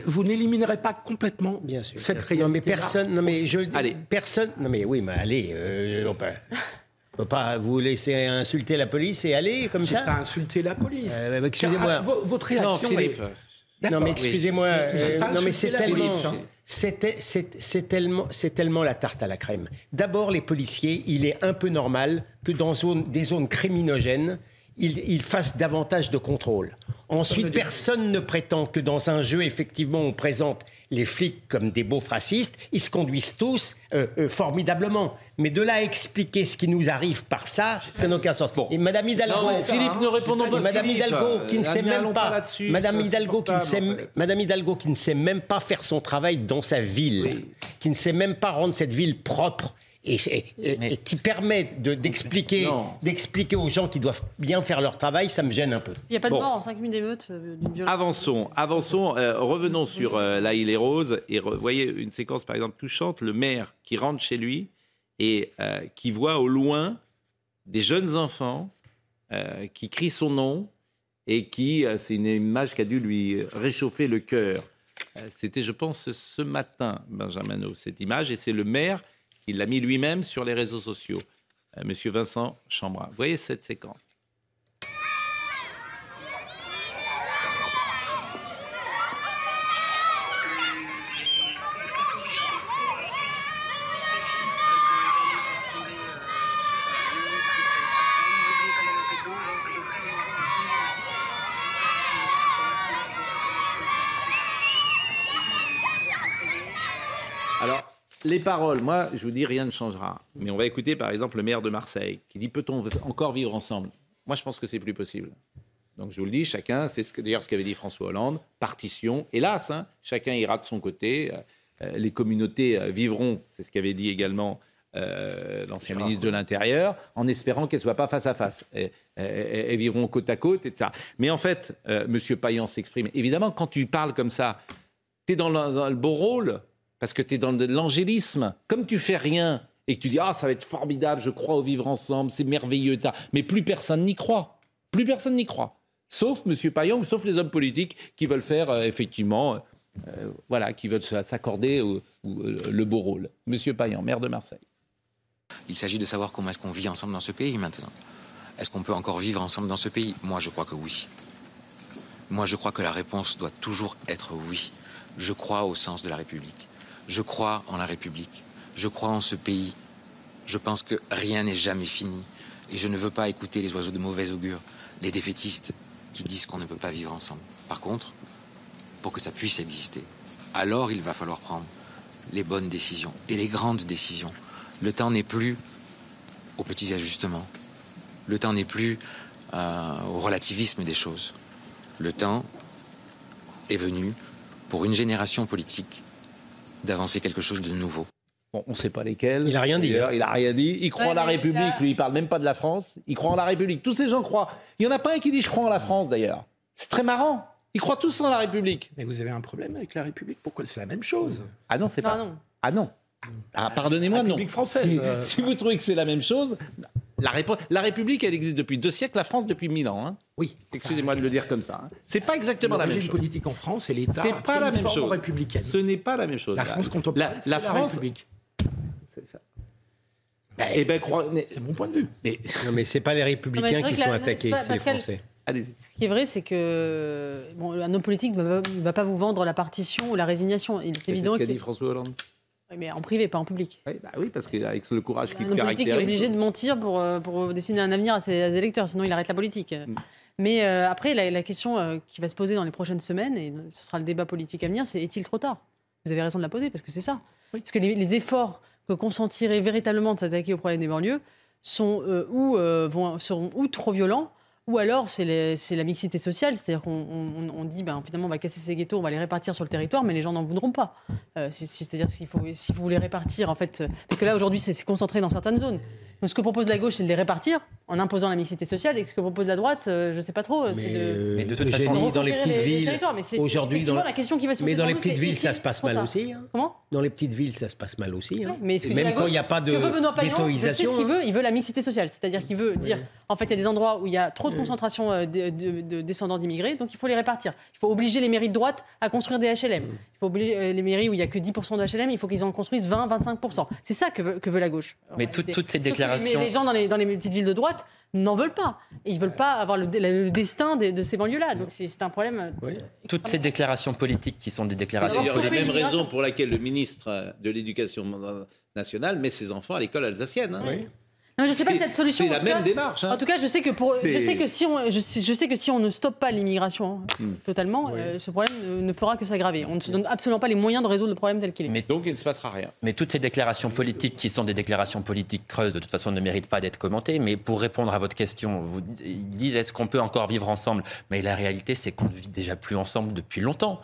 Speaker 5: Vous n'éliminerez pas complètement
Speaker 10: Bien sûr.
Speaker 5: cette
Speaker 10: bien sûr.
Speaker 5: réalité.
Speaker 10: Non, mais personne. Non, mais je.
Speaker 2: Allez.
Speaker 10: Personne. Non, mais oui, mais allez. On peut, pas vous laisser insulter la police et aller comme ça.
Speaker 5: pas insulté la police.
Speaker 10: Euh, bah, excusez-moi.
Speaker 5: Votre
Speaker 2: Non,
Speaker 5: réaction
Speaker 2: Philippe.
Speaker 5: est...
Speaker 10: Non, mais excusez-moi. Euh, non, mais
Speaker 5: insulté
Speaker 10: c'est tellement,
Speaker 5: police, hein.
Speaker 10: c'était- c'est c'est tellement, c'est tellement la tarte à la crème. D'abord, les policiers, il est un peu normal que dans zone- des zones criminogènes, ils, ils fassent davantage de contrôles. Ensuite, personne ne prétend que dans un jeu, effectivement, on présente les flics comme des beaufs racistes. Ils se conduisent tous euh, euh, formidablement. Mais de là à expliquer ce qui nous arrive par ça, ça n'a aucun sens. Et Madame Hidalgo,
Speaker 2: Non, Philippe, ne répondons pas.
Speaker 10: Madame
Speaker 2: Philippe,
Speaker 10: Hidalgo qui ne
Speaker 2: euh,
Speaker 10: sait même
Speaker 2: pas
Speaker 10: Madame Hidalgo qui ne sait. Madame Hidalgo qui ne sait même pas faire son travail dans sa ville,
Speaker 2: Oui.
Speaker 10: qui ne sait même pas rendre cette ville propre. Et, et- et- et qui permet de- d'expliquer aux gens qui doivent bien faire leur travail, ça me gêne un peu.
Speaker 3: Il n'y a pas de
Speaker 2: Bon.
Speaker 3: mort en 5000 d'émeutes euh, d'une.
Speaker 2: Avançons, avançons, euh, revenons sur euh, là il est rose et re- voyez une séquence par exemple touchante, le maire qui rentre chez lui et euh, qui voit au loin des jeunes enfants euh, qui crient son nom et qui, euh, c'est une image qui a dû lui réchauffer le cœur. Euh, C'était, je pense, ce matin, Benjamin O, cette image, et c'est le maire qui l'a mis lui-même sur les réseaux sociaux, euh, Monsieur Vincent Chambrin. Voyez cette séquence Alors, les paroles, moi, je vous dis, rien ne changera. Mais on va écouter, par exemple, le maire de Marseille, qui dit peut-on encore vivre ensemble? Moi, je pense que c'est plus possible. Donc, je vous le dis, chacun, c'est ce d'ailleurs ce qu'avait dit François Hollande, partition. Hélas, hein, chacun ira de son côté. Euh, euh, les communautés euh, vivront, c'est ce qu'avait dit également euh, l'ancien ministre de l'Intérieur, en espérant qu'elles ne soient pas face à face. Elles vivront côte à côte, et ça. Mais en fait, euh, M. Payan s'exprime. Évidemment, quand tu parles comme ça, tu es dans le, dans le beau rôle, parce que tu es dans l'angélisme. Comme tu fais rien et que tu dis Ah, ça va être formidable, je crois au vivre ensemble, c'est merveilleux, mais plus personne n'y croit. Plus personne n'y croit. Sauf M. Payan sauf les hommes politiques qui veulent faire, euh, effectivement, euh, voilà, qui veulent s'accorder au- le beau rôle. M. Payan, maire de Marseille.
Speaker 15: Il s'agit de savoir comment est-ce qu'on vit ensemble dans ce pays maintenant. Est-ce qu'on peut encore vivre ensemble dans ce pays? Moi, je crois que oui. Moi, je crois que la réponse doit toujours être oui. Je crois au sens de la République. Je crois en la République. Je crois en ce pays. Je pense que rien n'est jamais fini. Et je ne veux pas écouter les oiseaux de mauvais augure, les défaitistes qui disent qu'on ne peut pas vivre ensemble. Par contre, pour que ça puisse exister, alors il va falloir prendre les bonnes décisions et les grandes décisions. Le temps n'est plus aux petits ajustements. Le temps n'est plus euh, au relativisme des choses. Le temps est venu pour une génération politique d'avancer quelque chose de nouveau.
Speaker 2: Bon, on ne sait pas lesquels.
Speaker 10: Il a rien dit,
Speaker 2: D'ailleurs,
Speaker 10: hein.
Speaker 2: Il a rien dit. Il croit
Speaker 3: Ouais,
Speaker 2: en la République.
Speaker 3: là-
Speaker 2: Lui, il parle même pas de la France. Il croit en la République. Tous ces gens croient. Il y en a pas un qui dit je crois en la France d'ailleurs. C'est très marrant. Ils croient tous en la République.
Speaker 5: Mais vous avez un problème avec la République Pourquoi? C'est la même chose.
Speaker 2: Ah non, c'est pas.
Speaker 3: non.
Speaker 2: Ah non. Ah, pardonnez-moi, non.
Speaker 5: République française,
Speaker 2: Si,
Speaker 5: euh.
Speaker 2: si vous trouvez que c'est la même chose, la, répo- la République, elle existe depuis deux siècles, la France depuis mille ans. hein.
Speaker 5: Oui.
Speaker 2: Excusez-moi de le dire comme ça. hein. C'est pas exactement la
Speaker 5: Le
Speaker 2: même
Speaker 5: régime
Speaker 2: chose.
Speaker 5: politique en France et l'État.
Speaker 2: C'est pas la même
Speaker 5: forme
Speaker 2: chose.
Speaker 5: républicaine.
Speaker 2: Ce n'est pas la même chose.
Speaker 5: La France contemporaine,
Speaker 2: La,
Speaker 5: c'est
Speaker 2: la
Speaker 5: la
Speaker 2: France.
Speaker 5: République.
Speaker 2: C'est ça. Eh ben, crois- mais-
Speaker 5: C'est mon point de vue.
Speaker 2: mais-
Speaker 10: Non, mais c'est pas les républicains
Speaker 3: c'est
Speaker 10: qui sont
Speaker 3: c'est
Speaker 10: attaqués, c'est les Français.
Speaker 2: allez-y.
Speaker 3: Ce qui est vrai, c'est que bon, un homme politique ne va, pas- va pas vous vendre la partition ou la résignation. Il est
Speaker 2: C'est
Speaker 3: évident
Speaker 2: ce qu'a dit François Hollande.
Speaker 3: Oui, mais en privé, pas en public.
Speaker 2: Oui, bah oui, parce qu'avec le courage qui
Speaker 3: Un
Speaker 2: le
Speaker 3: homme politique est
Speaker 2: caractérise.
Speaker 3: obligé de mentir pour, euh, pour dessiner un avenir à ses, à ses électeurs, sinon il arrête la politique.
Speaker 2: Mm.
Speaker 3: Mais euh, après, la, la question euh, qui va se poser dans les prochaines semaines, et ce sera le débat politique à venir, c'est est-il trop tard? Vous avez raison de la poser, parce que c'est ça. Parce que les, les efforts que consentirait véritablement de s'attaquer au problème des banlieues sont euh, ou, euh, vont, seront ou trop violents, ou alors c'est la mixité sociale, c'est-à-dire qu'on on- dit ben, finalement on va casser ces ghettos, on va les répartir sur le territoire, mais les gens n'en voudront pas. Euh, c'est- c'est- C'est-à-dire qu'il faut, si vous les répartir, en fait, euh, parce que là aujourd'hui c'est concentré dans certaines zones. Donc ce que propose la gauche, c'est de les répartir en imposant la mixité sociale, et ce que propose la droite, euh, je sais pas trop, c'est
Speaker 10: Mais,
Speaker 3: de.
Speaker 10: euh,
Speaker 12: Mais de toute façon,
Speaker 10: dans les petites
Speaker 3: les- les
Speaker 10: villes,
Speaker 3: mais c'est- c'est
Speaker 10: aujourd'hui, dans
Speaker 3: la question qui va se
Speaker 10: mais
Speaker 3: poser
Speaker 10: dans les
Speaker 3: nous,
Speaker 10: petites villes, ça se passe mal aussi. hein.
Speaker 3: Comment?
Speaker 10: Dans les petites villes, ça se passe mal aussi. hein.
Speaker 3: mais
Speaker 10: même quand il n'y a pas de
Speaker 3: sais ce
Speaker 10: ghettoisation.
Speaker 3: qu'il
Speaker 10: hein.
Speaker 3: veut, il veut la mixité sociale. C'est-à-dire qu'il veut dire, en fait, il y a des endroits où il y a trop de concentration euh, de, de- de descendants d'immigrés, donc il faut les répartir. Il faut obliger les mairies de droite à construire des HLM. Il faut obliger les mairies où il n'y a que 10% de HLM, il faut qu'ils en construisent 20-25%. C'est ça que veut, que veut la gauche.
Speaker 12: Mais toutes- ces
Speaker 3: Sauf Mais les gens dans les, dans les petites villes de droite n'en veulent pas. Et ils veulent pas avoir le, le destin des- de ces banlieues-là. Donc c'est c'est un problème. euh,
Speaker 12: Toutes ces déclarations politiques qui sont des
Speaker 2: C'est
Speaker 12: déclarations
Speaker 3: stopper
Speaker 2: les mêmes raisons pour lesquelles le ministre de l'Éducation nationale met ses enfants à l'école alsacienne. hein.
Speaker 3: Non, je sais pas
Speaker 2: C'est-
Speaker 3: cette solution.
Speaker 2: c'est
Speaker 3: en
Speaker 2: la même
Speaker 3: cas-
Speaker 2: démarche, hein.
Speaker 3: En tout cas, je sais que pour, je sais que si on, je sais, je sais que si on ne stoppe pas l'immigration hein,
Speaker 2: Hmm.
Speaker 3: totalement, euh, ce problème ne, ne fera que s'aggraver. On ne se donne absolument pas les moyens de résoudre le problème tel qu'il est.
Speaker 12: Mais
Speaker 2: Donc il ne se passera rien.
Speaker 12: Mais toutes ces déclarations politiques, qui sont des déclarations politiques creuses, de toute façon, ne méritent pas d'être commentées. Mais pour répondre à votre question, vous ils disent est-ce qu'on peut encore vivre ensemble? Mais la réalité, c'est qu'on ne vit déjà plus ensemble depuis longtemps.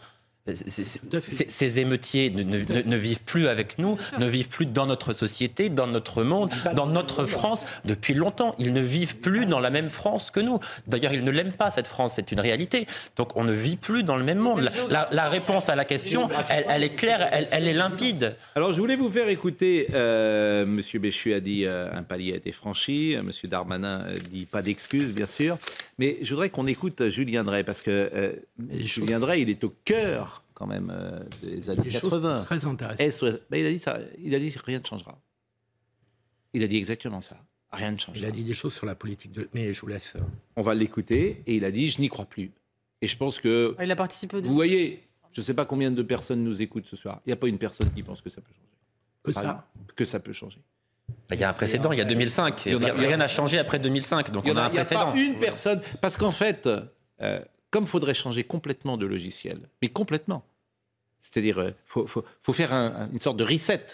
Speaker 12: Ces émeutiers ne, ne, ne, vivent plus avec nous, ne vivent plus dans notre société, dans notre monde, dans notre France depuis longtemps. Ils ne vivent plus dans la même France que nous. D'ailleurs, ils ne l'aiment pas, cette France, c'est une réalité. Donc on ne vit plus dans le même monde. La, la, la réponse à la question, elle, elle est claire, elle, elle, est limpide.
Speaker 2: Alors je voulais vous faire écouter, euh, Monsieur Béchu a dit euh, un palier a été franchi, euh, Monsieur Darmanin euh, dit pas d'excuses, bien sûr. Mais je voudrais qu'on écoute Julien Drey, parce que euh, Julien Drey, il est au cœur quand même euh, des années
Speaker 5: Des
Speaker 2: 80.
Speaker 5: choses très intéressantes.
Speaker 2: Ben, il, a dit ça, il a dit rien ne changera. Il a dit exactement ça. Rien ne changera.
Speaker 5: Il a dit des choses sur la politique de. Mais je vous laisse. euh,
Speaker 2: On va l'écouter et il a dit je n'y crois plus. Et je pense que
Speaker 3: Il a participé au
Speaker 2: vous voyez, je ne sais pas combien de personnes nous écoutent ce soir. Il n'y a pas une personne qui pense que ça peut changer.
Speaker 5: Que ça
Speaker 2: exemple, Que ça peut changer.
Speaker 12: Il y a un précédent, il y a 2005.
Speaker 2: Il y a-
Speaker 12: Rien n'a changé après 2005, donc
Speaker 2: Il y
Speaker 12: on
Speaker 2: en
Speaker 12: a un
Speaker 2: il y a
Speaker 12: précédent.
Speaker 2: pas une personne. Parce qu'en fait, euh, comme il faudrait changer complètement de logiciel, mais complètement, c'est-à-dire, il faut, faut- faut faire un- un- une sorte de reset.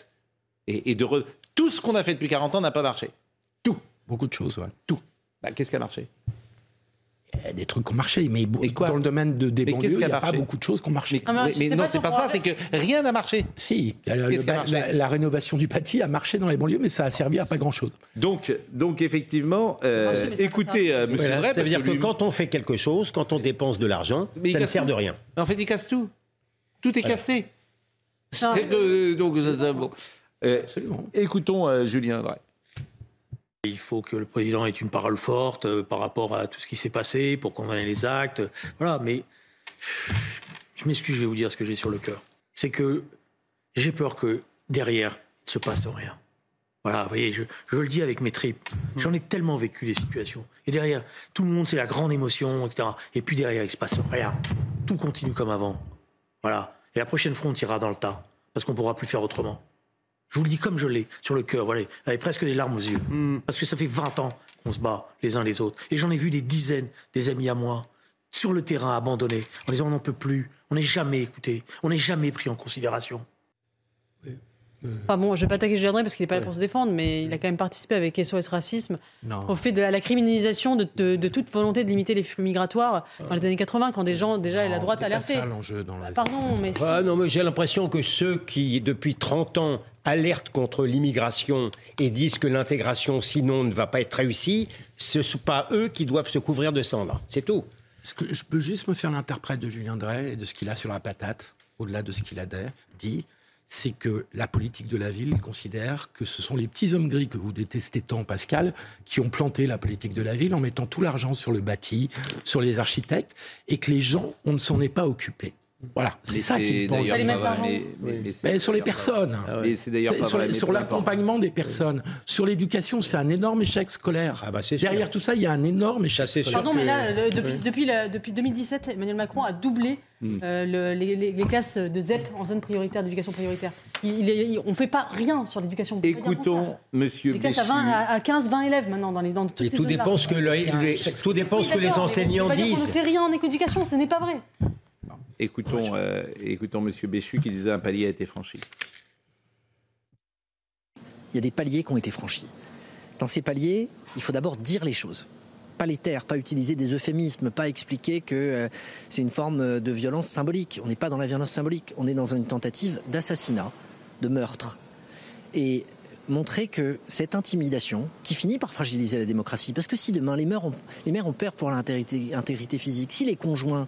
Speaker 2: Et, et de re- Tout ce qu'on a fait depuis 40 ans n'a pas marché. Tout.
Speaker 5: Beaucoup de choses, ouais.
Speaker 2: Tout. Bah, Qu'est-ce qui a marché?
Speaker 5: Des trucs qui ont marché, mais,
Speaker 2: quoi
Speaker 5: dans le domaine de, des
Speaker 2: Mais
Speaker 5: banlieues, il
Speaker 2: a
Speaker 5: n'y a pas beaucoup de choses qui ont marché.
Speaker 2: Mais- mais- mais non, c'est pas ça, c'est que rien n'a marché.
Speaker 5: Si, le-
Speaker 2: a
Speaker 5: la,
Speaker 2: marché
Speaker 5: la- la rénovation du bâti a marché dans les banlieues, mais ça a servi à pas grand-chose.
Speaker 2: Donc, donc effectivement, euh,
Speaker 10: marché,
Speaker 2: écoutez, euh, Monsieur
Speaker 10: Voilà,
Speaker 2: Drey,
Speaker 10: ça veut dire que,
Speaker 2: lui-
Speaker 10: quand on fait quelque chose, quand on dépense de l'argent, ça ne sert
Speaker 2: tout.
Speaker 10: de rien.
Speaker 2: En fait, il casse tout. Tout est
Speaker 10: Voilà.
Speaker 2: cassé.
Speaker 3: Non.
Speaker 2: Donc, bon. Euh, écoutons euh, Julien Drey.
Speaker 16: Il faut que le président ait une parole forte euh, par rapport à tout ce qui s'est passé pour condamner les actes. Voilà, mais je m'excuse, je vais vous dire ce que j'ai sur le cœur. C'est que j'ai peur que derrière, il ne se passe rien. Voilà, vous voyez, je, je le dis avec mes tripes. J'en ai tellement vécu des situations. Et derrière, tout le monde, c'est la grande émotion, etc. Et puis derrière, il ne se passe rien. Tout continue comme avant. Voilà. Et la prochaine fois, on tirera dans le tas. Parce qu'on ne pourra plus faire autrement. Je vous le dis comme je l'ai, sur le cœur, voilà, avec presque des larmes aux yeux. Parce que ça fait 20 ans qu'on se bat les uns les autres. Et j'en ai vu des dizaines, des amis à moi, sur le terrain abandonnés, en disant on n'en peut plus, on n'est jamais écouté, on n'est jamais pris en considération.
Speaker 3: Enfin bon, je vais pas attaquer Julien Drey parce qu'il n'est pas là pour se défendre, mais il a quand même participé avec SOS Racisme
Speaker 5: Non.
Speaker 3: au fait de la criminalisation de, de- de toute volonté de limiter les flux migratoires dans les années 80, quand des gens, déjà, et la droite alertait.
Speaker 5: ça l'enjeu dans la-
Speaker 3: Pardon, mais.
Speaker 10: Ah non, mais j'ai l'impression que ceux qui, depuis 30 ans, alertent contre l'immigration et disent que l'intégration, sinon, ne va pas être réussie, ce ne sont pas eux qui doivent se couvrir de cendres. C'est tout.
Speaker 5: Je peux juste me faire l'interprète de Julien Drey et de ce qu'il a sur la patate, au-delà de ce qu'il a dit c'est que la politique de la ville considère que ce sont les petits hommes gris que vous détestez tant, Pascal, qui ont planté la politique de la ville en mettant tout l'argent sur le bâti, sur les architectes, et que les gens, on ne s'en est pas occupé. Voilà, c'est ça qui penche.
Speaker 2: vrai, mais-
Speaker 5: sur les personnes.
Speaker 2: Ah ouais. C'est d'ailleurs
Speaker 5: sur, l'accompagnement des personnes. Sur l'éducation, c'est un énorme échec scolaire.
Speaker 10: Ah bah,
Speaker 5: Derrière tout ça, il y a un énorme échec scolaire.
Speaker 3: Pardon, mais là, le- depuis, depuis, la- depuis 2017, Emmanuel Macron a doublé
Speaker 2: Hmm.
Speaker 3: euh, le- les, les- les classes de ZEP en zone prioritaire, d'éducation prioritaire. Il, il est- il- on ne fait pas rien sur l'éducation. On.
Speaker 2: Écoutons Monsieur
Speaker 3: Les classes à,
Speaker 2: Béchu.
Speaker 3: 20, à, 15-20 élèves maintenant dans, les, dans toutes
Speaker 10: Et
Speaker 3: ces
Speaker 10: tout dépend ce que, le- les, tout dépend
Speaker 3: Oui,
Speaker 10: ce que les
Speaker 3: d'accord, mais
Speaker 10: enseignants
Speaker 3: on
Speaker 10: disent.
Speaker 3: ne fait rien en éducation, ce n'est pas vrai.
Speaker 2: Écoutons, euh, écoutons Monsieur Béchu qui disait un palier a été franchi.
Speaker 17: Il y a des paliers qui ont été franchis. Dans ces paliers, il faut d'abord dire les choses. Pas les taire, pas utiliser des euphémismes, pas expliquer que euh, c'est une forme euh, de violence symbolique. On n'est pas dans la violence symbolique, on est dans une tentative d'assassinat, de meurtre. Et montrer que cette intimidation, qui finit par fragiliser la démocratie, parce que si demain les mères ont, les mères ont peur pour l'intégrité intégrité physique, si les conjoints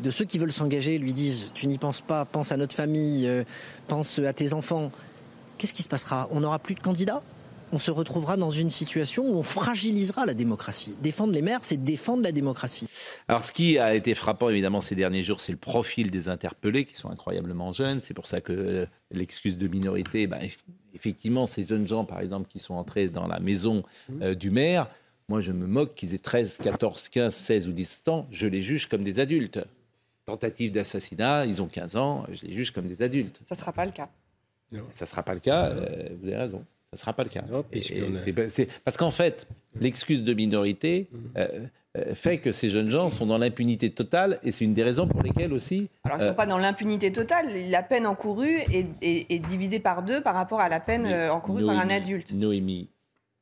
Speaker 17: de ceux qui veulent s'engager lui disent tu n'y penses pas, pense à notre famille, euh, pense à tes enfants, qu'est-ce qui se passera? On n'aura plus de candidats? On se retrouvera dans une situation où on fragilisera la démocratie. Défendre les maires, c'est défendre la démocratie.
Speaker 2: Alors, ce qui a été frappant, évidemment, ces derniers jours, c'est le profil des interpellés, qui sont incroyablement jeunes. C'est pour ça que euh, l'excuse de minorité, ben, effectivement, ces jeunes gens, par exemple, qui sont entrés dans la maison euh, du maire, moi, je me moque qu'ils aient 13, 14, 15, 16 ou 17 ans. Je les juge comme des adultes. Tentative d'assassinat, ils ont 15 ans, je les juge comme des adultes.
Speaker 11: Ça ne sera pas le cas.
Speaker 2: Ça ne sera pas le cas, euh, vous avez raison. Ça ne sera pas le cas. Et
Speaker 10: a-
Speaker 2: parce qu'en fait, l'excuse de minorité euh, euh, fait que ces jeunes gens sont dans l'impunité totale et c'est une des raisons pour lesquelles aussi.
Speaker 11: Alors, ils ne
Speaker 2: euh,
Speaker 11: sont pas dans l'impunité totale. La peine encourue est, est- est divisée par deux par rapport à la peine euh, encourue par un adulte.
Speaker 2: Noémie,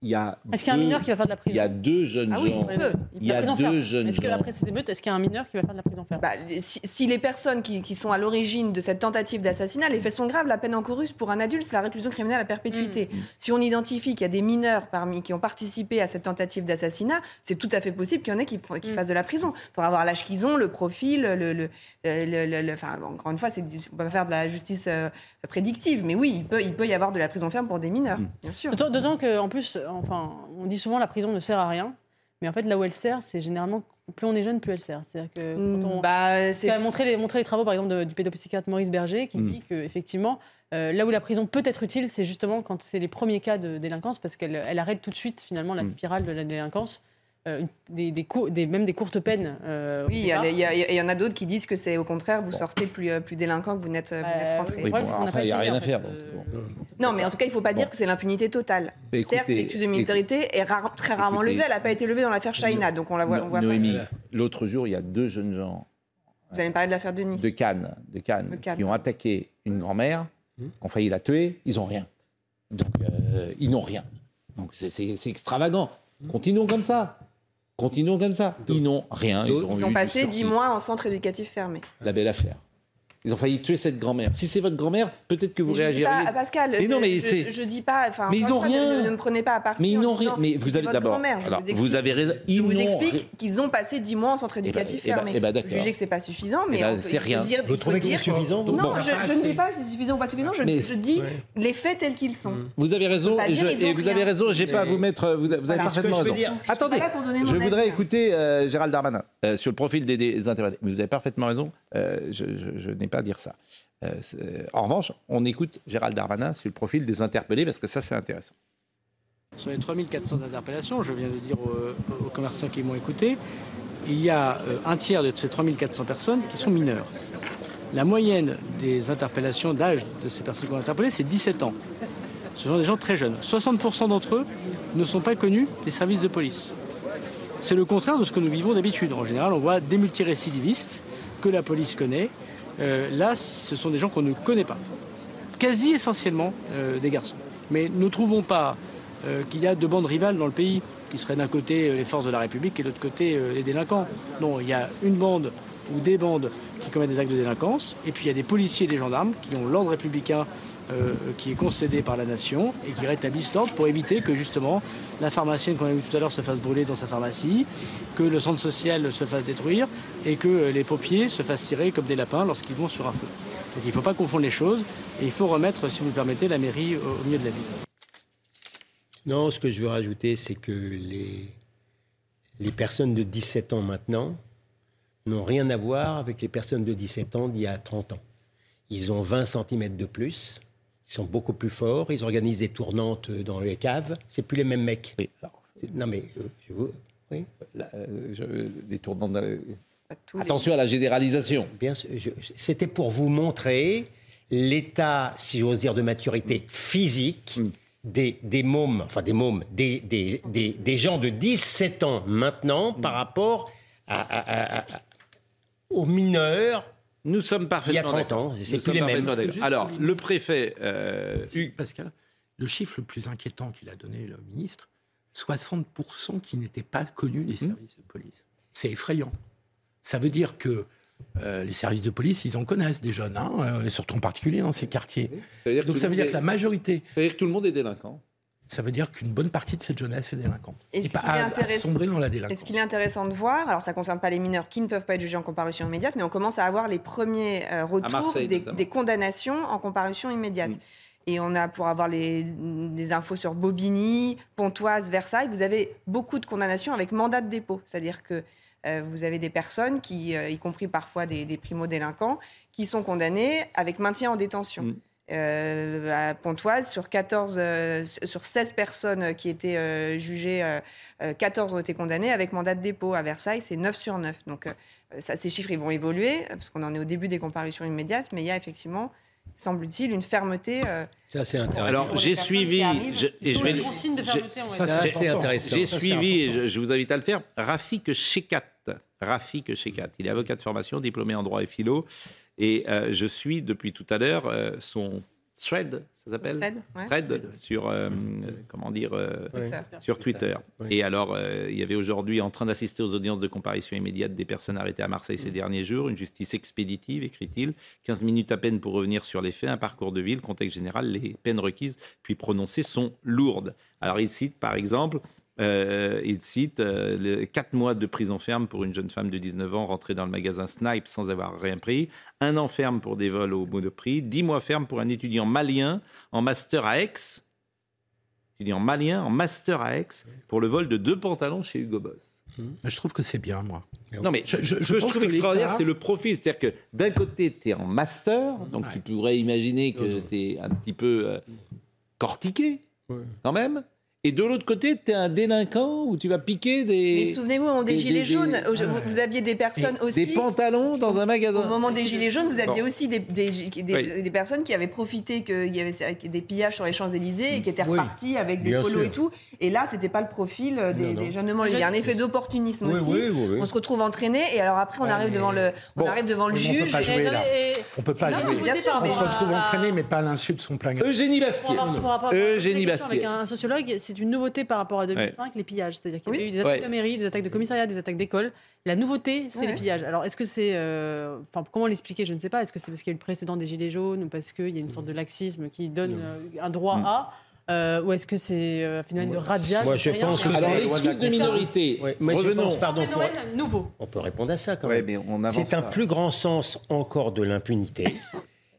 Speaker 2: il y a
Speaker 3: Est-ce qu'il y a un mineur qui va faire de la prison
Speaker 2: Il y a deux jeunes
Speaker 3: Ah oui,
Speaker 2: gens.
Speaker 3: il peut.
Speaker 2: Il y a
Speaker 3: La prison
Speaker 2: deux
Speaker 3: ferme.
Speaker 2: jeunes
Speaker 3: Est-ce que après ces émeutes, est-ce qu'il y a un mineur qui va faire de la prison ferme?
Speaker 11: Bah, si, si les personnes qui, qui sont à l'origine de cette tentative d'assassinat, les faits sont graves, la peine encourue pour un adulte, c'est la réclusion criminelle à perpétuité.
Speaker 2: Mm.
Speaker 11: Si on identifie qu'il y a des mineurs parmi qui ont participé à cette tentative d'assassinat, c'est tout à fait possible qu'il y en ait qui,
Speaker 3: Mm.
Speaker 11: fassent de la prison. Il faudra voir l'âge qu'ils ont, le profil, le, le, le- le- le- le- enfin, encore une fois, c'est, on peut pas faire de la justice euh, prédictive, mais oui, il peut, il peut y avoir de la prison ferme pour des mineurs,
Speaker 2: Mm.
Speaker 11: bien sûr.
Speaker 3: D'autant- D'autant qu'en plus, enfin, on dit souvent la prison ne sert à rien, mais en fait, là où elle sert, c'est généralement plus on est jeune, plus elle sert. C'est-à-dire que quand on
Speaker 11: Bah, c'est-
Speaker 3: montré les, montré les travaux, par exemple, de- du pédopsychiatre Maurice Berger, qui dit que effectivement, euh, là où la prison peut être utile, c'est justement quand c'est les premiers cas de délinquance, parce qu'elle elle arrête tout de suite finalement la
Speaker 2: Mm.
Speaker 3: spirale de la délinquance, euh, des, des, des- même des courtes peines. euh,
Speaker 11: Oui, il y, a-
Speaker 3: départ.
Speaker 11: il y y en a d'autres qui disent que c'est au contraire, vous sortez plus, euh, plus délinquant que vous n'êtes, vous n'êtes rentré.
Speaker 2: Oui, bon, enfin, il n'y a rien à faire. donc, bon.
Speaker 11: Non, mais en tout cas, il ne faut pas dire que c'est l'impunité totale.
Speaker 2: Mais écoutez,
Speaker 11: Certes, l'excuse de minorité est rare- très rarement
Speaker 2: écoutez,
Speaker 11: levée. Elle n'a pas été levée dans l'affaire Shaina, donc on la voit, on voit pas.
Speaker 2: Noémie, l'autre jour, il y a deux jeunes gens
Speaker 11: Vous allez me parler de l'affaire de Nice.
Speaker 2: de Cannes, de Cannes,
Speaker 11: De Cannes.
Speaker 2: qui ont attaqué une grand-mère, qui ont failli la tuer, ils n'ont rien. Donc, euh, ils n'ont rien. Donc, c'est- c'est c'est extravagant. Continuons comme ça. Continuons comme ça. Ils n'ont rien. Ils, ont,
Speaker 11: Ils passé
Speaker 2: sursis.
Speaker 11: 10 mois en centre éducatif fermé.
Speaker 2: La belle affaire. Ils ont failli tuer cette grand-mère. Si c'est votre grand-mère, peut-être que vous
Speaker 11: Mais je dis
Speaker 2: réagirez.
Speaker 11: pas, Pascal,
Speaker 2: Mais non, mais
Speaker 11: je, je dis pas. Enfin,
Speaker 2: Mais ils
Speaker 11: encore
Speaker 2: ont
Speaker 11: une fois,
Speaker 2: rien.
Speaker 11: Ne, ne me prenez pas à partie.
Speaker 2: Mais ils n'ont rien. Mais vous avez d'abord.
Speaker 11: je vous
Speaker 2: vous,
Speaker 11: explique.
Speaker 2: avez raison.
Speaker 11: Je
Speaker 2: Ils
Speaker 11: vous
Speaker 2: n'ont
Speaker 11: explique qu'ils ont passé 10 mois en centre éducatif
Speaker 2: eh ben-
Speaker 11: fermé.
Speaker 2: eh ben,
Speaker 11: Vous
Speaker 2: d'accord.
Speaker 11: jugez que c'est pas suffisant, mais
Speaker 2: Eh ben,
Speaker 11: on peut,
Speaker 2: c'est rien.
Speaker 11: dire.
Speaker 2: Vous trouvez que c'est suffisant
Speaker 11: Non,
Speaker 2: Bon.
Speaker 11: je, je ne dis pas si c'est suffisant ou pas suffisant. Je,
Speaker 2: Mais-
Speaker 11: je dis les faits tels qu'ils sont.
Speaker 2: Vous avez raison, et, je- vous avez raison, j'ai pas à vous mettre, vous, vous avez parfaitement
Speaker 11: que je
Speaker 2: raison.
Speaker 11: je
Speaker 2: Attendez,
Speaker 11: pas là pour donner mon
Speaker 2: je voudrais
Speaker 11: hein.
Speaker 2: écouter euh, Gérald Darmanin euh, sur le profil des, des intervenants. Mais vous avez parfaitement raison, euh, je, n'ai pas à dire ça. Euh, en revanche, on écoute Gérald Darmanin sur le profil des interpellés, parce que ça, c'est intéressant.
Speaker 18: Sur les 3400 interpellations, je viens de dire aux, commerçants qui m'ont écouté, il y a un tiers de ces 3400 personnes qui sont mineures. La moyenne des interpellations d'âge de ces personnes qu'on a interpellées, c'est 17 ans. Ce sont des gens très jeunes. 60% d'entre eux ne sont pas connus des services de police. C'est le contraire de ce que nous vivons d'habitude. En général, on voit des multirécidivistes que la police connaît. Euh, là, ce sont des gens qu'on ne connaît pas. Quasi essentiellement euh, des garçons. Mais ne trouvons pas euh, qu'il y a deux bandes rivales dans le pays, qui seraient d'un côté les forces de la République et de l'autre côté les délinquants. Non, il y a une bande ou des bandes qui commettent des actes de délinquance, et puis il y a des policiers et des gendarmes qui ont l'ordre républicain euh, qui est concédé par la nation et qui rétablissent l'ordre pour éviter que justement la pharmacienne qu'on a vu tout à l'heure se fasse brûler dans sa pharmacie, que le centre social se fasse détruire et que euh, les paupiers se fassent tirer comme des lapins lorsqu'ils vont sur un feu. Donc il ne faut pas confondre les choses et il faut remettre, si vous me permettez, la mairie au, au milieu de la ville.
Speaker 10: Non, ce que je veux rajouter, c'est que les, les personnes de 17 ans maintenant n'ont rien à voir avec les personnes de 17 ans d'il y a 30 ans. Ils ont 20 cm de plus, ils sont beaucoup plus forts, ils organisent des tournantes dans les caves, c'est plus les mêmes mecs. Non mais, euh, je vous... Oui
Speaker 2: des tournantes... dans le- Attention à la généralisation.
Speaker 10: Bien sûr, je- c'était pour vous montrer l'état, si j'ose dire, de maturité physique des, des mômes, enfin des mômes, des, des, des, des gens de 17 ans maintenant par rapport à, à- à- à- aux mineurs.
Speaker 2: Nous sommes parfaitement
Speaker 10: Il y a 30 ans, c'est plus les mêmes.
Speaker 2: Alors, le préfet euh, Hugues-
Speaker 5: Pascal, le chiffre le plus inquiétant qu'il a donné le ministre, 60% qui n'étaient pas connus des services de police. C'est effrayant. Ça veut dire que euh, les services de police, ils en connaissent des jeunes, hein, euh, surtout en particulier dans ces quartiers.
Speaker 2: Ça veut dire que
Speaker 5: Donc ça veut dire que la majorité.
Speaker 2: Ça veut dire que tout le monde est délinquant.
Speaker 5: Ça veut dire qu'une bonne partie de cette jeunesse est délinquante.
Speaker 11: Et
Speaker 5: Et,
Speaker 11: ce
Speaker 5: pas
Speaker 11: qui est
Speaker 5: à, sombrer dans la
Speaker 11: Et
Speaker 5: délinquance.
Speaker 11: ce qu'il est intéressant de voir, alors ça ne concerne pas les mineurs qui ne peuvent pas être jugés en comparution immédiate, mais on commence à avoir les premiers euh, retours des.
Speaker 2: Mm.
Speaker 11: condamnations en comparution immédiate. Et on a, pour avoir les, des infos sur Bobigny, Pontoise, Versailles, vous avez beaucoup de condamnations avec mandat de dépôt. C'est-à-dire que euh, vous avez des personnes, qui, euh, y compris parfois des, des primo-délinquants, qui sont condamnées avec maintien en détention.
Speaker 2: Mm.
Speaker 11: Euh, à Pontoise, sur, 14, euh, sur 16 personnes qui étaient euh, jugées, euh, euh, 14 ont été condamnées avec mandat de dépôt. À Versailles, c'est 9 sur 9. Donc, euh, ça, ces chiffres, ils vont évoluer, parce qu'on en est au début des comparutions immédiates, mais il y a effectivement, semble-t-il, une fermeté. euh,
Speaker 10: Ça, c'est intéressant.
Speaker 2: Alors, j'ai suivi, je- et je vais,
Speaker 11: de fermeté,
Speaker 10: Ça,
Speaker 11: dire.
Speaker 10: c'est assez intéressant.
Speaker 2: J'ai
Speaker 10: Ça,
Speaker 2: suivi, et je vous invite à le faire, Rafik Shekat. Rafik Shekat. Il est avocat de formation, diplômé en droit et philo. Et euh, je suis depuis tout à l'heure euh, son thread, ça s'appelle
Speaker 11: Thread, ouais.
Speaker 2: Thread, sur euh, comment dire euh,
Speaker 11: Twitter.
Speaker 2: sur Twitter. Et alors, euh, il y avait aujourd'hui en train d'assister aux audiences de comparution immédiate des personnes arrêtées à Marseille ces derniers jours. Une justice expéditive, écrit-il. 15 minutes à peine pour revenir sur les faits, un parcours de ville, contexte général. Les peines requises puis prononcées sont lourdes. Alors, il cite par exemple. Euh, il cite euh, le 4 mois de prison ferme pour une jeune femme de 19 ans rentrée dans le magasin Snipe sans avoir rien pris, un an ferme pour des vols au monoprix, 10 mois ferme pour un étudiant malien en master à Aix, étudiant malien en master à Aix pour le vol de deux pantalons chez Hugo Boss.
Speaker 5: Mais je trouve que c'est bien, moi.
Speaker 2: Non, mais
Speaker 5: je, je-
Speaker 2: ce
Speaker 5: je
Speaker 2: que
Speaker 5: pense
Speaker 2: trouve
Speaker 5: que
Speaker 2: extraordinaire, c'est le profil. C'est-à-dire que d'un côté, tu es en master, donc tu pourrais imaginer que tu es un petit peu euh, cortiqué, quand même. Et de l'autre côté, tu es un délinquant où tu vas piquer des.
Speaker 11: Mais souvenez-vous, au moment des,
Speaker 2: des-
Speaker 11: Gilets
Speaker 2: des-
Speaker 11: jaunes,
Speaker 2: des-
Speaker 11: au- vous, vous aviez des personnes aussi.
Speaker 2: Des pantalons dans un magasin.
Speaker 11: Au moment des Gilets jaunes, vous aviez
Speaker 2: Bon.
Speaker 11: aussi des, des, des-
Speaker 2: Oui.
Speaker 11: des personnes qui avaient profité qu'il y avait des pillages sur les Champs-Élysées et qui étaient
Speaker 10: Oui.
Speaker 11: repartis avec des
Speaker 10: Bien
Speaker 11: polos
Speaker 10: sûr.
Speaker 11: et tout. Et là, c'était pas le profil euh, des,
Speaker 10: Non, non.
Speaker 11: des jeunes demandes. Il y a un effet d'opportunisme
Speaker 10: Oui,
Speaker 11: aussi.
Speaker 10: oui, oui, oui.
Speaker 11: On se retrouve entraîné et alors après, on arrive
Speaker 5: mais-
Speaker 11: devant le, on
Speaker 5: Bon.
Speaker 11: arrive devant le
Speaker 5: mais on peut
Speaker 11: juge.
Speaker 5: pas jouer, là. On peut pas jouer. On se retrouve
Speaker 3: Ah.
Speaker 5: entraîné, mais pas à l'insu de son plein gré.
Speaker 2: Eugénie Bastier. Eugénie Bastier.
Speaker 3: avec un sociologue, c'est une nouveauté par rapport à 2005, les pillages. C'est-à-dire qu'il y avait eu des attaques
Speaker 2: Ouais.
Speaker 3: de mairie, des attaques de commissariat, des attaques d'école. La nouveauté, c'est
Speaker 11: Ouais.
Speaker 3: les pillages. Alors, est-ce que c'est. euh, Enfin, comment l'expliquer Je ne sais pas. Est-ce que c'est parce qu'il y a eu le précédent des Gilets jaunes ou parce qu'il y a une sorte de laxisme qui donne euh, un droit à euh, Ou est-ce que c'est euh, un phénomène de radia
Speaker 10: Moi, je pense que c'est-
Speaker 2: l'excuse de minorité.
Speaker 10: Ouais, moi, je
Speaker 2: Revenons.
Speaker 10: pense, pardon, pour-
Speaker 3: Phénomène nouveau.
Speaker 10: on peut répondre à ça quand
Speaker 2: Ouais,
Speaker 10: même.
Speaker 2: mais on avance
Speaker 10: C'est un
Speaker 2: pas.
Speaker 10: plus grand sens encore de l'impunité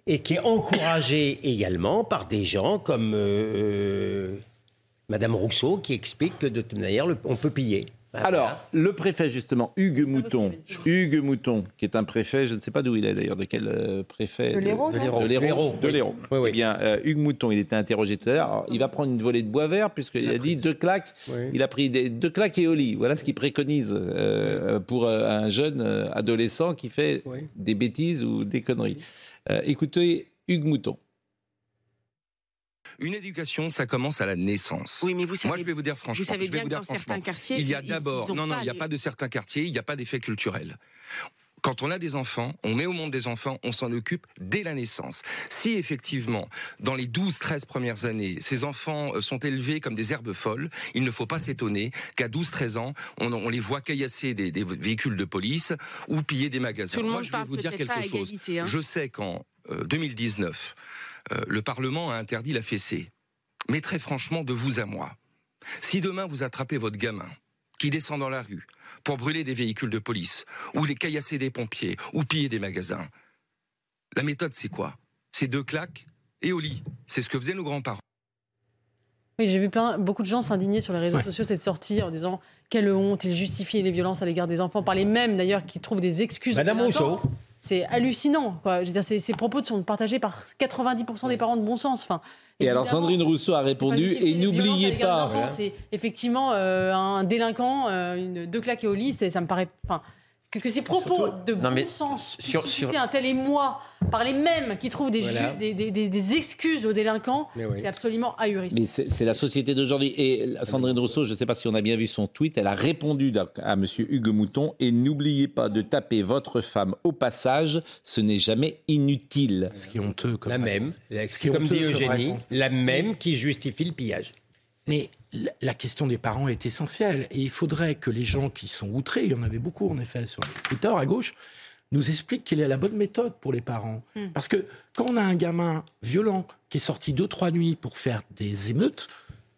Speaker 10: et qui est encouragé également par des gens comme euh, Madame Rousseau qui explique que de toute manière, le- on peut piller.
Speaker 2: Alors, le préfet, justement, Hugues Mouton, Hugues Mouton, qui est un préfet, je ne sais pas d'où il est d'ailleurs, de quel euh, préfet
Speaker 11: De l'Hérault,
Speaker 2: De l'Hérault.
Speaker 10: Oui. Oui, oui.
Speaker 2: Eh bien, euh, Hugues Mouton, il était interrogé tout à l'heure. Il va prendre une volée de bois vert, puisqu'il a dit deux claques.
Speaker 10: Oui.
Speaker 2: Il a pris des, deux claques et au lit. Voilà ce qu'il préconise euh, pour euh, un jeune adolescent qui fait
Speaker 10: Oui.
Speaker 2: des bêtises ou des conneries. Euh, écoutez, Hugues Mouton.
Speaker 19: Une éducation, ça commence à la naissance.
Speaker 20: Oui, mais vous savez,
Speaker 19: Moi, je vais vous dire franchement.
Speaker 20: vous savez
Speaker 19: je vais
Speaker 20: bien
Speaker 19: vous dire
Speaker 20: dans certains quartiers,
Speaker 19: il y a d'abord, non, non, il n'y a
Speaker 20: les-
Speaker 19: pas de certains quartiers, il n'y a pas d'effet culturel. Quand on a des enfants, on met au monde des enfants, on s'en occupe dès la naissance. Si effectivement, dans les 12-13 premières années, ces enfants euh, sont élevés comme des herbes folles, il ne faut pas s'étonner qu'à 12-13 ans, on, on les voit caillasser des, des véhicules de police ou piller des magasins.
Speaker 20: Tout le
Speaker 19: Moi, je vais vous dire quelque chose.
Speaker 20: égalité, hein.
Speaker 19: Je sais qu'en euh, 2019, euh, le Parlement a interdit la fessée. Mais très franchement, de vous à moi, si demain vous attrapez votre gamin qui descend dans la rue pour brûler des véhicules de police, ou les caillasser des pompiers, ou piller des magasins, la méthode c'est quoi? C'est deux claques et au lit. C'est ce que faisaient nos grands-parents.
Speaker 3: Oui, j'ai vu plein, beaucoup de gens s'indigner sur les réseaux sociaux de cette sortie en disant quelle honte, ils justifient les violences à l'égard des enfants par les mêmes d'ailleurs qui trouvent des excuses.
Speaker 10: Madame. Rousseau.
Speaker 3: C'est hallucinant. Quoi. Je veux dire, ces, ces propos sont partagés par 90% des parents de bon sens. Enfin,
Speaker 2: Et alors, Sandrine Rousseau a répondu, et n'oubliez pas.
Speaker 3: C'est effectivement euh, un délinquant, euh, une, deux claques et au lit, ça me paraît. Enfin, que, que ces propos de
Speaker 12: mais
Speaker 3: bon sens
Speaker 12: sur-
Speaker 3: puissent
Speaker 12: sur-
Speaker 3: susciter un tel émoi par les mêmes qui trouvent des,
Speaker 2: Voilà.
Speaker 3: ju- des, des- des- des excuses aux délinquants,
Speaker 2: oui.
Speaker 3: c'est absolument ahurissant.
Speaker 2: Mais c'est c'est la société d'aujourd'hui. Et Sandrine Rousseau, je ne sais pas si on a bien vu son tweet, elle a répondu à, à Monsieur Hugues Mouton et n'oubliez pas de taper votre femme au passage, ce n'est jamais inutile.
Speaker 5: Ce qui est honteux comme
Speaker 10: La même,
Speaker 5: Ce qui est
Speaker 10: comme
Speaker 5: honteux
Speaker 10: dit Eugénie, la même qui justifie le pillage.
Speaker 5: Mais la- question des parents est essentielle. Et il faudrait que les gens qui sont outrés, il y en avait beaucoup en effet sur Twitter à gauche, nous expliquent quelle est la bonne méthode pour les parents.
Speaker 20: Hmm.
Speaker 5: Parce que quand on a un gamin violent qui est sorti deux, trois nuits pour faire des émeutes,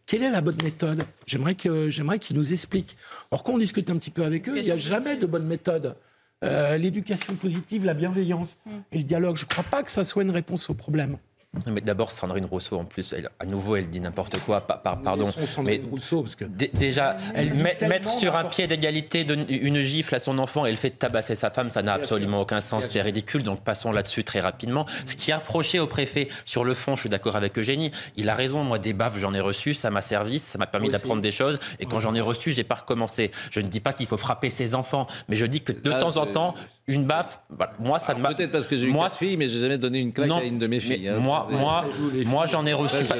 Speaker 5: quelle est la bonne méthode? J'aimerais que j'aimerais qu'ils nous expliquent. Or, quand on discute un petit peu avec eux, il n'y a jamais de bonne méthode. Euh, L'éducation positive, la bienveillance
Speaker 20: Hmm.
Speaker 5: et le dialogue, je ne crois pas que ça soit une réponse au problème.
Speaker 12: Mais d'abord, Sandrine Rousseau, en plus, elle- à nouveau, elle dit n'importe quoi. pa- par- pardon. Mais
Speaker 5: Rousseau, parce que
Speaker 12: dé- déjà,
Speaker 5: Elle
Speaker 12: mettre sur un pied d'égalité une gifle à son enfant et le fait de tabasser sa femme, ça n'a absolument
Speaker 5: sûr.
Speaker 12: aucun sens. C'est ridicule. Donc passons là-dessus très rapidement. Ce qui est reproché au préfet sur le fond, je suis d'accord avec Eugénie. Il a raison. Moi, des baffes, j'en ai reçu. Ça m'a servi. Ça m'a permis d'apprendre des choses. Et quand j'en ai reçu, j'ai pas recommencé. Je ne dis pas qu'il faut frapper ses enfants, mais je dis que de
Speaker 2: Ah,
Speaker 12: temps en temps, une baffe, voilà, moi, ça ne m'a.
Speaker 2: Peut-être parce que j'ai eu
Speaker 12: Moi,
Speaker 2: filles, mais j'ai jamais donné une claque
Speaker 12: Non,
Speaker 2: à une de mes
Speaker 12: mais
Speaker 2: filles. hein.
Speaker 12: Moi, Moi, moi, moi, j'en ai reçu. pas-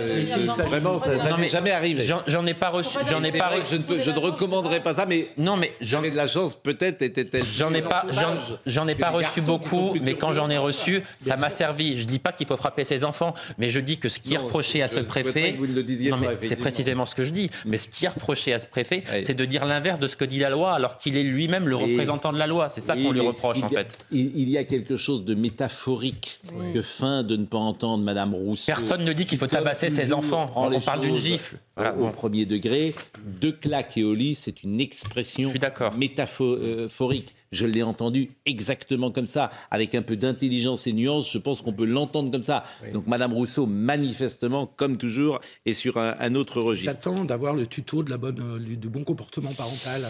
Speaker 2: Vraiment, ça, n'est
Speaker 12: mais
Speaker 2: jamais arrivé.
Speaker 12: J'en ai pas reçu. J'en ai pas.
Speaker 2: je ne, peux- je ne recommanderais pas ça, mais
Speaker 12: non, mais j'en
Speaker 2: ai de la chance. Peut-être était-elle.
Speaker 12: J'en ai pas, j'en- j'en ai pas reçu beaucoup, mais quand j'en ai reçu, ça m'a servi. Je dis pas qu'il faut frapper ses enfants, mais je dis que ce qui est reproché à ce préfet,
Speaker 2: que vous ne le disiez
Speaker 12: non,
Speaker 2: pas,
Speaker 12: mais c'est précisément ce que je dis. Mais ce qui est reproché à ce préfet, c'est de dire l'inverse de ce que dit la loi, alors qu'il est lui-même le représentant de la loi. C'est ça qu'on lui reproche en fait.
Speaker 2: Il, il y a quelque chose de métaphorique que fin de ne pas entendre Madame Rousseau.
Speaker 12: Personne ne dit qu'il faut tabasser ses enfants. On parle d'une gifle.
Speaker 2: au-
Speaker 12: Voilà,
Speaker 2: au
Speaker 12: bon.
Speaker 2: premier degré. Deux claques et au lit, c'est une expression métaphorique. Je l'ai entendu exactement comme ça, avec un peu d'intelligence et nuance. Je pense qu'on peut l'entendre comme ça. Donc Madame Rousseau, manifestement, comme toujours, est sur un, un autre registre.
Speaker 5: J'attends d'avoir le tuto de la bonne, euh, du bon comportement parental.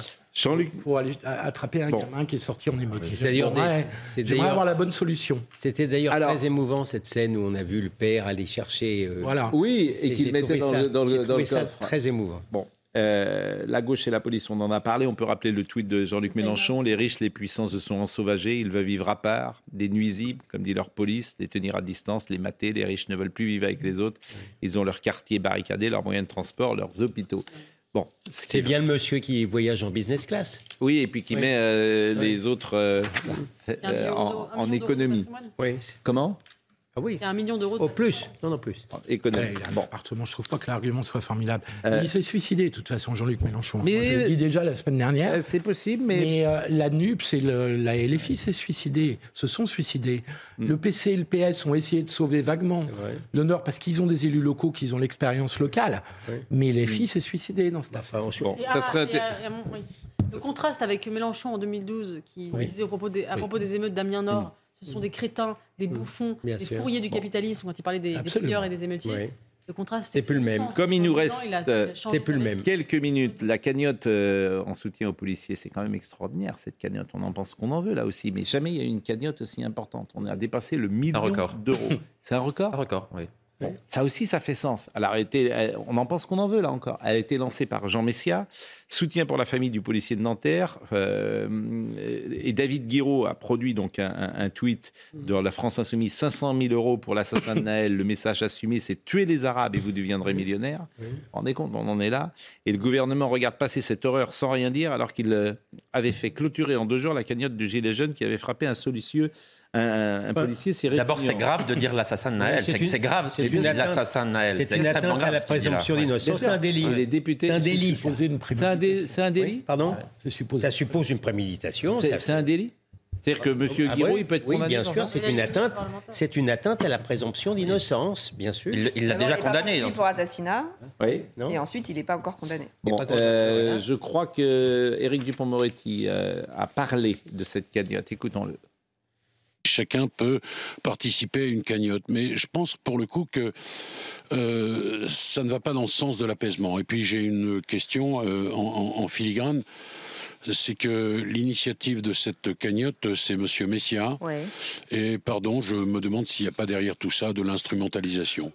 Speaker 2: Jean-Luc
Speaker 5: Pour aller attraper un
Speaker 2: Bon.
Speaker 5: gamin qui est sorti en émeute.
Speaker 10: C'est d'ailleurs des-
Speaker 5: J'aimerais- avoir la bonne solution.
Speaker 10: C'était d'ailleurs très émouvant cette scène où on a vu le père aller chercher. euh,
Speaker 5: Voilà.
Speaker 2: Oui, et qu'il mettait dans,
Speaker 10: ça-
Speaker 2: le, dans, le- dans
Speaker 10: ça
Speaker 2: coffre.
Speaker 10: Très émouvant.
Speaker 2: Bon. euh, la gauche et la police, on en a parlé. On peut rappeler le tweet de Jean-Luc Mélenchon. Les riches, les puissants se sont ensauvagés. Ils veulent vivre à part, des nuisibles, comme dit leur police, les tenir à distance, les mater. Les riches ne veulent plus vivre avec les autres. Ils ont leur quartier barricadé, leurs moyens de transport, leurs hôpitaux. Bon, ce qui-
Speaker 10: C'est bien le monsieur qui voyage en business class.
Speaker 2: Oui, et puis qui
Speaker 10: Oui.
Speaker 2: met euh,
Speaker 10: Oui.
Speaker 2: les autres euh, euh, en, en économie.
Speaker 10: Oui.
Speaker 2: Comment?
Speaker 10: Ah oui.
Speaker 3: Il y a un million d'euros. de-
Speaker 10: Au plus. Non, non, plus.
Speaker 2: Économie.
Speaker 5: Ouais, il a un appartement, je trouve pas que l'argument soit formidable.
Speaker 2: Euh,
Speaker 5: Il s'est suicidé, de toute façon, Jean-Luc Mélenchon.
Speaker 2: Mais-
Speaker 5: Moi, je l'ai dit déjà la semaine dernière.
Speaker 2: Euh, C'est possible, mais.
Speaker 5: euh, la NUPS et le, la LFI s'est suicidé, se sont suicidés.
Speaker 2: Hmm.
Speaker 5: Le PC et le PS ont essayé de sauver vaguement le Nord parce qu'ils ont des élus locaux qui ont l'expérience locale. Mais. LFI s'est suicidé dans cette affaire.
Speaker 3: Et ah, oui. Le contraste avec Mélenchon en 2012, qui
Speaker 5: Oui.
Speaker 3: disait au propos des, à
Speaker 5: Oui.
Speaker 3: propos des émeutes d'Amiens Nord,
Speaker 2: Mm.
Speaker 3: Ce sont des crétins, des bouffons,
Speaker 10: Bien
Speaker 3: des
Speaker 10: sûr.
Speaker 3: fourriers du
Speaker 10: Bon.
Speaker 3: capitalisme, quand il parlait des, des et des émeutiers.
Speaker 10: Oui.
Speaker 3: Le contraste
Speaker 10: C'est plus le même.
Speaker 2: Comme il nous reste
Speaker 3: disant, il a- il a
Speaker 2: euh,
Speaker 3: changé sa veste.
Speaker 2: quelques minutes, la cagnotte euh, en soutien aux policiers, c'est quand même extraordinaire cette cagnotte. On en pense qu'on en veut là aussi, mais jamais il y a eu une cagnotte aussi importante. On a dépassé le million d'euros. C'est un record?
Speaker 12: Un record, oui.
Speaker 2: Bon, ça aussi, ça fait sens. Elle a été, elle- on en pense qu'on en veut là encore. Elle a été lancée par Jean Messia, soutien pour la famille du policier de Nanterre. euh, et David Guiraud a produit donc un, tweet de la France Insoumise 500 000 euros pour l'assassin de Naël. Le message assumé, c'est tuer les Arabes et vous deviendrez millionnaire. Vous vous rendez compte, on en est là. Et le gouvernement regarde passer cette horreur sans rien dire, alors qu'il euh, avait fait clôturer en deux jours la cagnotte du Gilet jaune qui avait frappé un solicieux. Un, un policier, c'est
Speaker 12: D'abord, c'est grave de dire l'assassin de Naël.
Speaker 10: C'est
Speaker 12: grave
Speaker 10: c'est
Speaker 12: de
Speaker 10: une
Speaker 12: dire
Speaker 10: atteinte-
Speaker 12: l'assassin de Naël.
Speaker 10: C'est une
Speaker 12: extrêmement
Speaker 10: atteinte à
Speaker 12: grave,
Speaker 10: la présomption d'innocence. C'est un délit.
Speaker 2: Les députés.
Speaker 10: C'est un délit.
Speaker 5: C'est une
Speaker 2: C'est un, dé- c'est un délit
Speaker 10: Pardon. Ça suppose une préméditation.
Speaker 2: C'est un délit C'est-à-dire que M.
Speaker 10: Ah
Speaker 2: Guiraud,
Speaker 10: ouais
Speaker 2: il peut être
Speaker 10: Oui,
Speaker 2: condamné
Speaker 10: bien sûr, c'est une atteinte. C'est une atteinte à la présomption d'innocence, bien sûr.
Speaker 12: Il il l'a déjà
Speaker 11: il
Speaker 12: condamné. dans-
Speaker 11: pour assassinat.
Speaker 2: Oui.
Speaker 10: Non
Speaker 11: Et ensuite, il n'est pas encore condamné.
Speaker 2: Bon,
Speaker 10: pas
Speaker 2: euh, je crois que Éric Dupont-Moretti euh, a parlé de cette cagnotte. Écoutons-le.
Speaker 20: Chacun peut participer à une cagnotte, mais je pense pour le coup que euh, ça ne va pas dans le sens de l'apaisement. Et puis j'ai une question euh, en, en- en filigrane, c'est que l'initiative de cette cagnotte, c'est Monsieur Messia.
Speaker 11: Ouais.
Speaker 20: Et pardon, je me demande s'il n'y a pas derrière tout ça de l'instrumentalisation.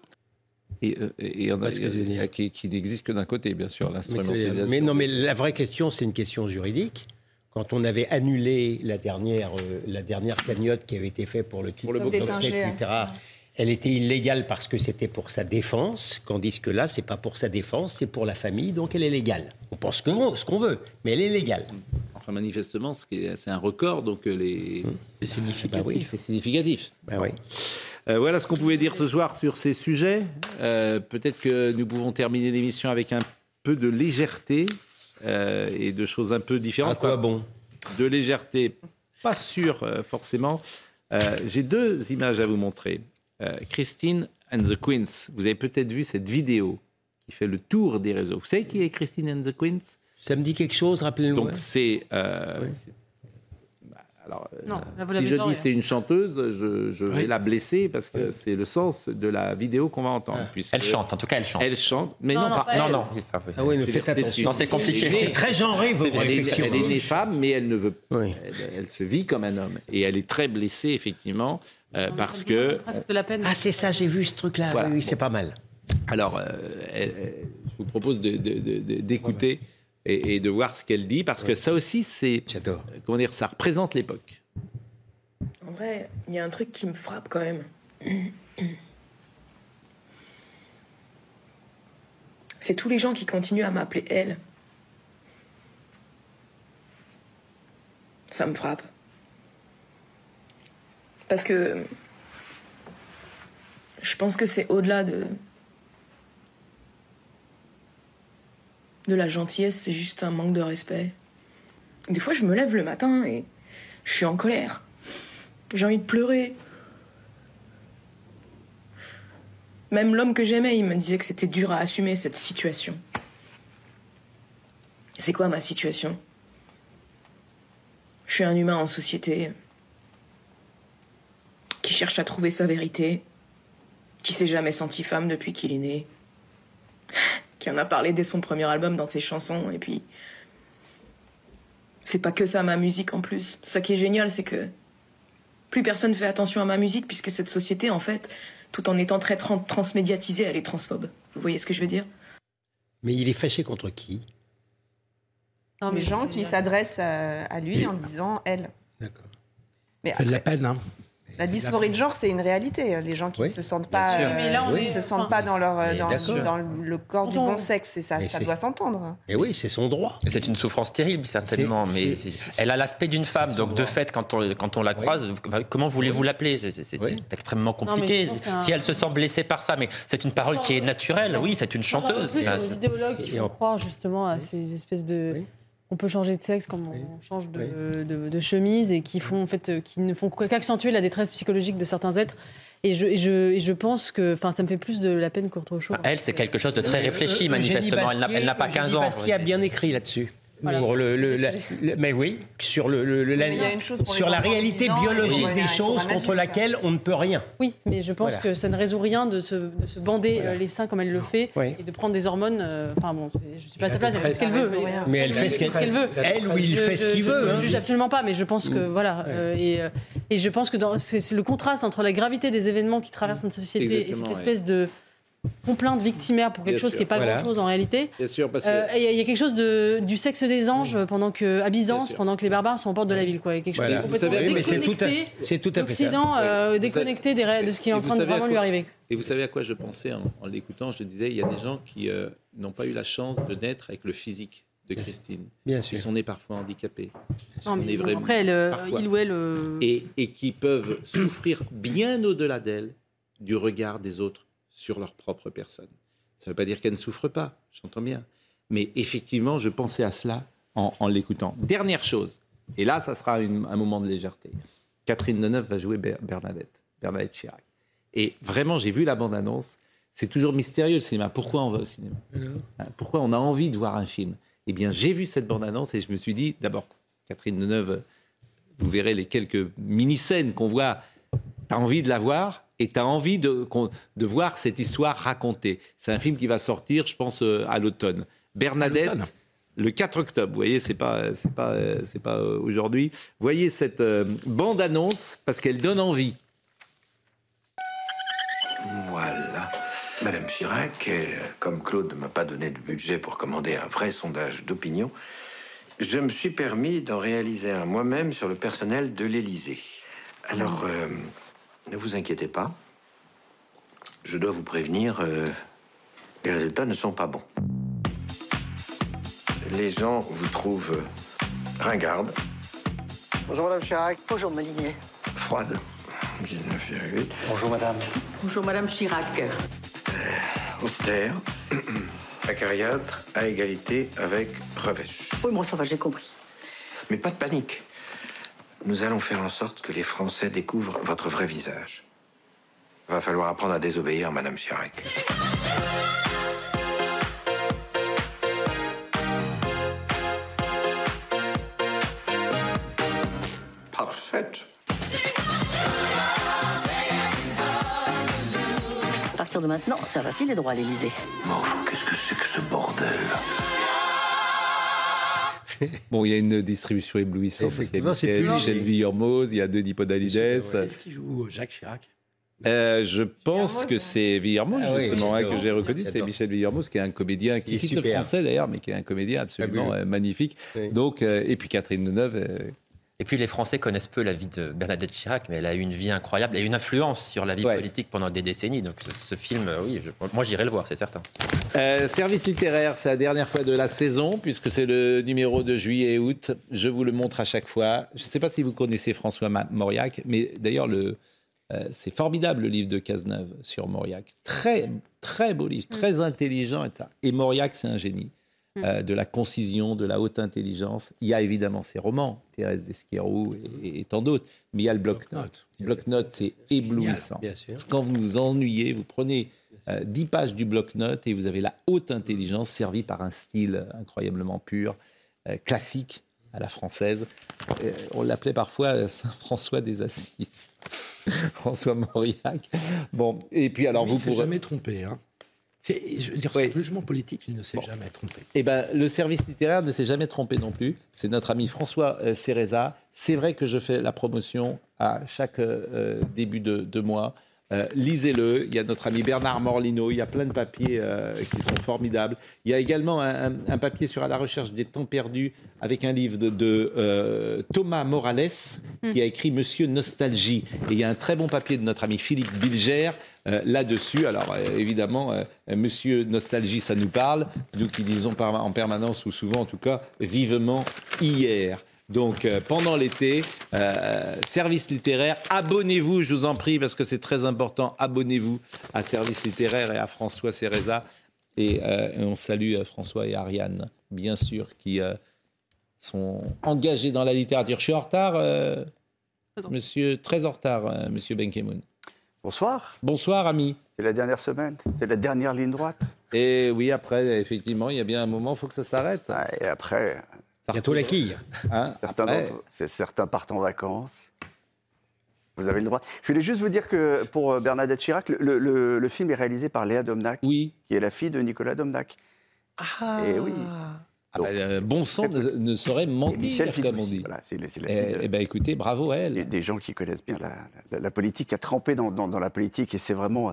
Speaker 2: Et, euh, et il y en a qui, qui n'existe que d'un côté, bien sûr,
Speaker 10: Mais,
Speaker 2: l'instrumentalisation.
Speaker 10: mais non, mais la vraie question, c'est une question juridique. Quand on avait annulé la dernière, euh, la dernière cagnotte qui avait été faite pour le titre etc., elle était illégale parce que c'était pour sa défense, tandis que là, c'est pas pour sa défense, c'est pour la famille, donc elle est légale. On pense ce qu'on ce qu'on veut, mais elle est légale.
Speaker 2: Enfin, manifestement, c'est un record, donc euh, les...
Speaker 5: C'est significatif.
Speaker 10: Bah oui.
Speaker 2: c'est significatif.
Speaker 10: Bah oui.
Speaker 2: Euh, voilà ce qu'on pouvait dire ce soir sur ces sujets. Euh, Peut-être que nous pouvons terminer l'émission avec un peu de légèreté euh, et de choses un peu différentes.
Speaker 10: À quoi bon?
Speaker 2: De légèreté, pas sûr euh, forcément. Euh, J'ai deux images à vous montrer. Christine and the Queens. Vous avez peut-être vu cette vidéo qui fait le tour des réseaux. Vous savez qui est Christine and the Queens
Speaker 10: Ça me dit quelque chose, rappelez-nous.
Speaker 2: Donc c'est... alors, euh,
Speaker 3: Non, là, vous
Speaker 2: si je dis c'est une chanteuse, je, je vais la blesser parce que c'est le sens de la vidéo qu'on va entendre. puisque
Speaker 12: Elle chante, en tout cas, elle chante.
Speaker 2: Elle chante, mais
Speaker 3: Non,
Speaker 2: non,
Speaker 3: non,
Speaker 2: pas
Speaker 3: pas
Speaker 2: elle.
Speaker 12: Non,
Speaker 3: elle.
Speaker 12: non, il faut- oui.
Speaker 10: Ah oui, faites attention.
Speaker 12: Non, c'est compliqué.
Speaker 10: C'est très genré, vos
Speaker 2: Elle est,
Speaker 10: réflexions.
Speaker 2: elle est née femme, mais elle ne veut.
Speaker 10: Oui.
Speaker 2: Elle, elle se vit comme un homme, et elle est très blessée effectivement euh, parce que.
Speaker 3: Presque de la peine.
Speaker 10: Ah, c'est ça, j'ai vu ce truc-là.
Speaker 2: Voilà.
Speaker 10: Oui, oui, c'est pas mal.
Speaker 2: Alors, euh, elle- elle- je vous propose de- de- de- de- d'écouter et, de voir ce qu'elle dit, parce que ça aussi, c'est.
Speaker 10: J'adore.
Speaker 2: Euh, comment dire, ça représente l'époque.
Speaker 21: En vrai, il y a un truc qui me frappe quand même. C'est tous les gens qui continuent à m'appeler elle. Ça me frappe. Parce que euh, je pense que c'est au-delà de, de la gentillesse, c'est juste un manque de respect. Des fois, je me lève le matin et je suis en colère. J'ai envie de pleurer. Même l'homme que j'aimais, il me disait que c'était dur à assumer cette situation. C'est quoi ma situation? Je suis un humain en société qui cherche à trouver sa vérité, qui s'est jamais senti femme depuis qu'il est né, qui en a parlé dès son premier album dans ses chansons, et puis c'est pas que ça ma musique en plus. Ça qui est génial, c'est que plus personne fait attention à ma musique puisque cette société, en fait, tout en étant très tran- transmédiatisée, elle est transphobe. Vous voyez ce que je veux dire?
Speaker 10: Mais il est fâché contre qui?
Speaker 11: Les gens qui s'adressent à, à lui
Speaker 10: Mais-
Speaker 11: en disant elle.
Speaker 10: D'accord.
Speaker 11: Mais
Speaker 5: Ça fait de la peine, hein.
Speaker 11: La dysphorie de genre, c'est une réalité. Les gens qui ne se sentent pas, euh,
Speaker 10: Mais là, on
Speaker 11: qui
Speaker 10: est-
Speaker 11: se sentent
Speaker 10: enfin,
Speaker 11: pas dans leur euh, dans, le corps du bon sexe, et ça,
Speaker 10: Mais
Speaker 11: ça
Speaker 10: c'est-
Speaker 11: doit s'entendre.
Speaker 10: Et oui, c'est son droit.
Speaker 12: C'est une souffrance terrible, certainement,
Speaker 10: C'est-
Speaker 12: mais
Speaker 10: c'est-
Speaker 12: elle a l'aspect d'une femme. Donc, de fait, quand on, quand on la croise, comment voulez-vous l'appeler? C'est c'est- c'est extrêmement compliqué.
Speaker 3: c'est un-
Speaker 12: Si elle se sent blessée par ça, mais c'est une parole qui est naturelle. Oui, c'est une chanteuse.
Speaker 3: Plus
Speaker 12: C'est-
Speaker 3: aux idéologues qui croire justement à ces espèces de. On peut changer de sexe comme on change de, de- de chemise et qui font en fait euh, qui ne font qu'accentuer la détresse psychologique de certains êtres. Et je, et je, et je pense que, enfin, ça me fait plus de la peine qu'autre chose.
Speaker 12: Elle, c'est quelque chose de très
Speaker 10: Euh,
Speaker 12: réfléchi,
Speaker 10: euh,
Speaker 12: manifestement.
Speaker 10: Eugénie
Speaker 12: Elle n'a- pas
Speaker 10: Bastier-
Speaker 12: 15
Speaker 10: Eugénie
Speaker 12: ans.
Speaker 10: Bastier a bien écrit là-dessus.
Speaker 3: Voilà.
Speaker 10: Sur le, le-
Speaker 3: C'est ce
Speaker 10: la-
Speaker 3: que
Speaker 10: le- mais oui, sur le, la, sur la réalité
Speaker 3: 10 ans et
Speaker 10: biologique des choses contre
Speaker 3: adulte.
Speaker 10: laquelle on ne peut rien.
Speaker 3: Oui, mais je pense
Speaker 10: Voilà.
Speaker 3: que ça ne résout rien de se, de se bander euh, les seins comme elle le fait
Speaker 10: Oui.
Speaker 3: et de prendre des hormones. euh, Enfin bon, je suis pas à sa place, elle fait ce qu'elle veut. Mais,
Speaker 10: elle fait ce qu'elle-
Speaker 3: veut.
Speaker 10: elle ou il fait ce qu'il veut,
Speaker 3: Je
Speaker 10: hein.
Speaker 3: juge absolument pas, mais je pense que voilà. Euh, et, et je pense que c'est le contraste entre la gravité des événements qui traversent notre société et cette espèce de complainte victimaire pour quelque
Speaker 2: Bien
Speaker 3: chose
Speaker 2: sûr.
Speaker 3: qui n'est pas
Speaker 2: Voilà.
Speaker 3: grand-chose en réalité.
Speaker 2: Bien sûr, parce que-
Speaker 3: Euh, et Il y, a- il y a quelque chose de, du sexe des anges pendant que, à Byzance, pendant que les barbares sont aux portes de la ville. Quoi. Il y a quelque chose
Speaker 10: Voilà.
Speaker 3: de complètement
Speaker 10: Vous savez, mais c'est tout à-
Speaker 3: déconnecté
Speaker 10: c'est tout à
Speaker 3: d'Occident, euh, déconnecté des de ce qui est en
Speaker 2: Et vous
Speaker 3: train de
Speaker 2: savez à
Speaker 3: vraiment lui
Speaker 2: quoi-
Speaker 3: arriver.
Speaker 2: Et vous savez à quoi je pensais en, en l'écoutant? Je disais, il y a des gens qui euh, n'ont pas eu la chance de naître avec le physique de Christine.
Speaker 10: Bien
Speaker 2: Qui
Speaker 10: sûr.
Speaker 2: sont nés parfois handicapés.
Speaker 3: Non, mais bon, après, elle,
Speaker 2: parfois.
Speaker 3: il ou elle. euh,
Speaker 2: Et, et qui peuvent souffrir bien au-delà d'elle du regard des autres sur leur propre personne. Ça ne veut pas dire qu'elle ne souffre pas, j'entends bien. Mais effectivement, je pensais à cela en, en l'écoutant. Dernière chose, et là, ça sera une- un moment de légèreté. Catherine Deneuve va jouer Ber- Bernadette, Bernadette Chirac. Et vraiment, j'ai vu la bande-annonce. C'est toujours mystérieux le cinéma. Pourquoi on va au cinéma? Hein, Pourquoi on a envie de voir un film? Eh bien, j'ai vu cette bande-annonce et je me suis dit, d'abord, Catherine Deneuve, vous verrez les quelques mini-scènes qu'on voit, tu as envie de la voir et tu as envie de, voir cette histoire racontée. C'est un film qui va sortir, je pense, euh, à l'automne. Bernadette, le 4 octobre, vous voyez, c'est pas, c'est pas, euh, c'est pas euh, aujourd'hui. Voyez cette bande-annonce parce qu'elle donne envie.
Speaker 22: Voilà. Madame Chirac, comme Claude ne m'a pas donné de budget pour commander un vrai sondage d'opinion, je me suis permis d'en réaliser un moi-même sur le personnel de l'Élysée. Alors, euh, ne vous inquiétez pas. Je dois vous prévenir, euh, les résultats ne sont pas bons. Les gens vous trouvent euh, ringarde,
Speaker 23: Bonjour Madame Chirac. Bonjour Molinier.
Speaker 22: froide, 19,8,
Speaker 23: Bonjour Madame. Bonjour Madame Chirac.
Speaker 22: austère, acariâtre, à égalité avec revêche.
Speaker 23: Oui, bon, ça va, j'ai compris.
Speaker 22: Mais pas de panique. Nous allons faire en sorte que les Français découvrent votre vrai visage. Va falloir apprendre à désobéir, Madame Chirac. Parfaite.
Speaker 23: À partir de maintenant, ça va filer droit à l'Élysée.
Speaker 22: Mais enfin, qu'est-ce que c'est que ce bordel?
Speaker 2: Bon, il y a une distribution éblouissante.
Speaker 10: Effectivement, c'est
Speaker 2: Michel,
Speaker 10: plus
Speaker 2: Michel. Villermoz, il y a Denis Podalides.
Speaker 5: Est-ce qu'il joue Jacques Chirac?
Speaker 2: Euh, je pense que c'est Villermoz,
Speaker 10: Ah oui,
Speaker 2: justement, hein, que j'ai reconnu. C'est. Michel Villermoz, qui est un comédien qui
Speaker 10: est super.
Speaker 2: français d'ailleurs, mais qui est un comédien absolument
Speaker 10: Fabuleux.
Speaker 2: euh, magnifique.
Speaker 10: Oui.
Speaker 2: Donc, euh, et puis Catherine Deneuve, euh,
Speaker 12: Et puis les Français connaissent peu la vie de Bernadette Chirac, mais elle a eu une vie incroyable et une influence sur la vie politique pendant des décennies. Donc ce, ce film, euh, oui, je- moi j'irai le voir, c'est certain.
Speaker 2: Euh, service littéraire, c'est la dernière fois de la saison, puisque c'est le numéro de juillet et août. Je vous le montre à chaque fois. Je ne sais pas si vous connaissez François Ma- Mauriac, mais d'ailleurs, le, euh, c'est formidable le livre de Cazeneuve sur Mauriac. Très, très beau livre, très intelligent. Et, ça. et Mauriac, c'est un génie. Euh, de la concision, de la haute intelligence. Il y a évidemment ses romans, Thérèse d'Esquerou et, et tant d'autres, mais il y a le bloc-notes. Le bloc-notes, c'est éblouissant.
Speaker 10: bien sûr.
Speaker 2: Quand vous vous ennuyez, vous prenez euh, 10 pages du bloc-notes et vous avez la haute intelligence servie par un style incroyablement pur, euh, classique à la française. Euh, on l'appelait parfois Saint-François des Assises. François Mauriac. Bon, et puis alors
Speaker 5: Mais
Speaker 2: vous pourrez...
Speaker 5: jamais trompé. Hein. C'est, je veux dire, son jugement politique, il ne s'est jamais trompé.
Speaker 2: Eh ben, le service littéraire ne s'est jamais trompé non plus. C'est notre ami François euh, Cereza. C'est vrai que je fais la promotion à chaque euh, début de, de mois. Euh, Lisez-le. Il y a notre ami Bernard Morlino. Il y a plein de papiers euh, qui sont formidables. Il y a également un, un- un papier sur à la recherche des temps perdus avec un livre de, de, euh, Thomas Morales qui a écrit Monsieur Nostalgie. Et il y a un très bon papier de notre ami Philippe Bilger là-dessus. Alors évidemment, Monsieur Nostalgie, ça nous parle. Nous qui disons en permanence ou souvent en tout cas vivement hier. Donc euh, pendant l'été, euh, service littéraire, abonnez-vous, je vous en prie, parce que c'est très important. Abonnez-vous à Service littéraire et à François Cereza. Et euh, on salue euh, François et Ariane, bien sûr, qui euh, sont engagés dans la littérature. Je suis en retard, euh, monsieur, très en retard, euh, monsieur Benkemoun.
Speaker 24: Bonsoir.
Speaker 2: Bonsoir, ami.
Speaker 24: C'est la dernière semaine, c'est la dernière ligne droite.
Speaker 2: Et oui, après, effectivement, il y a bien un moment, il faut que ça s'arrête.
Speaker 24: Et après.
Speaker 10: Bientôt la quille.
Speaker 2: Hein,
Speaker 24: certains, partent en vacances. Vous avez le droit. Je voulais juste vous dire que pour euh, Bernadette Chirac, le, le- le film est réalisé par Léa Domnac,
Speaker 2: oui.
Speaker 24: qui est la fille de Nicolas Domnac. Et oui.
Speaker 2: Ah bah, euh, bon sang ne, ne saurait
Speaker 24: Et
Speaker 2: mentir, comme on dit.
Speaker 24: voilà, c'est la
Speaker 2: Eh
Speaker 24: de-
Speaker 2: eh ben, écoutez, bravo à elle.
Speaker 24: Des, des gens qui connaissent bien la, la- la politique, qui a trempé dans, dans- dans la politique, et c'est vraiment euh,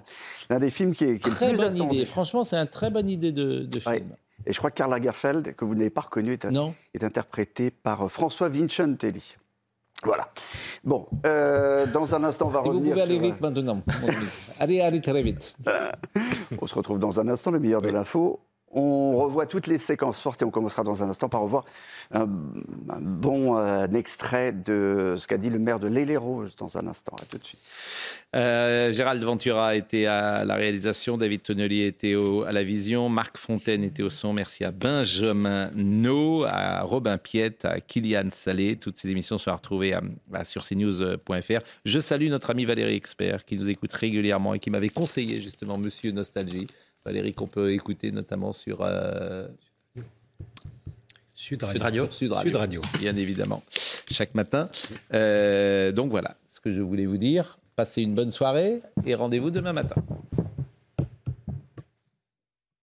Speaker 24: l'un des films qui est, qui est
Speaker 2: Très
Speaker 24: le plus
Speaker 2: bonne
Speaker 24: attendu.
Speaker 2: idée. Franchement, c'est une très bonne idée de, de film.
Speaker 24: Ouais. Et je crois que Karl Lagerfeld, que vous n'avez pas reconnu, est, est interprété par euh, François Vincentelli. Voilà. Bon, euh, dans un instant, on va
Speaker 2: Et vous
Speaker 24: revenir
Speaker 2: pouvez aller
Speaker 24: sur, euh,
Speaker 2: vite maintenant. allez, allez très vite.
Speaker 24: On se retrouve dans un instant, le meilleur de l'info. On revoit toutes les séquences fortes et on commencera dans un instant par revoir un, bon euh, extrait de ce qu'a dit le maire de l'Île-et-Rose dans un instant. À tout de suite.
Speaker 2: Euh, Gérald Ventura était à la réalisation, David Tonnelier était au- à la vision, Marc Fontaine était au son. Merci à Benjamin No, à Robin Piette, à Kylian Salé. Toutes ces émissions sont à retrouver sur cnews.fr. Je salue notre ami Valérie Expert qui nous écoute régulièrement et qui m'avait conseillé justement Monsieur Nostalgie. Valérie qu'on peut écouter notamment sur euh,
Speaker 10: Sud
Speaker 2: Sud
Speaker 10: Radio.
Speaker 2: Radio. Sud Radio.
Speaker 10: Sud Radio.
Speaker 2: Bien évidemment, chaque matin. Euh, donc voilà ce que je voulais vous dire. Passez une bonne soirée et rendez-vous demain matin.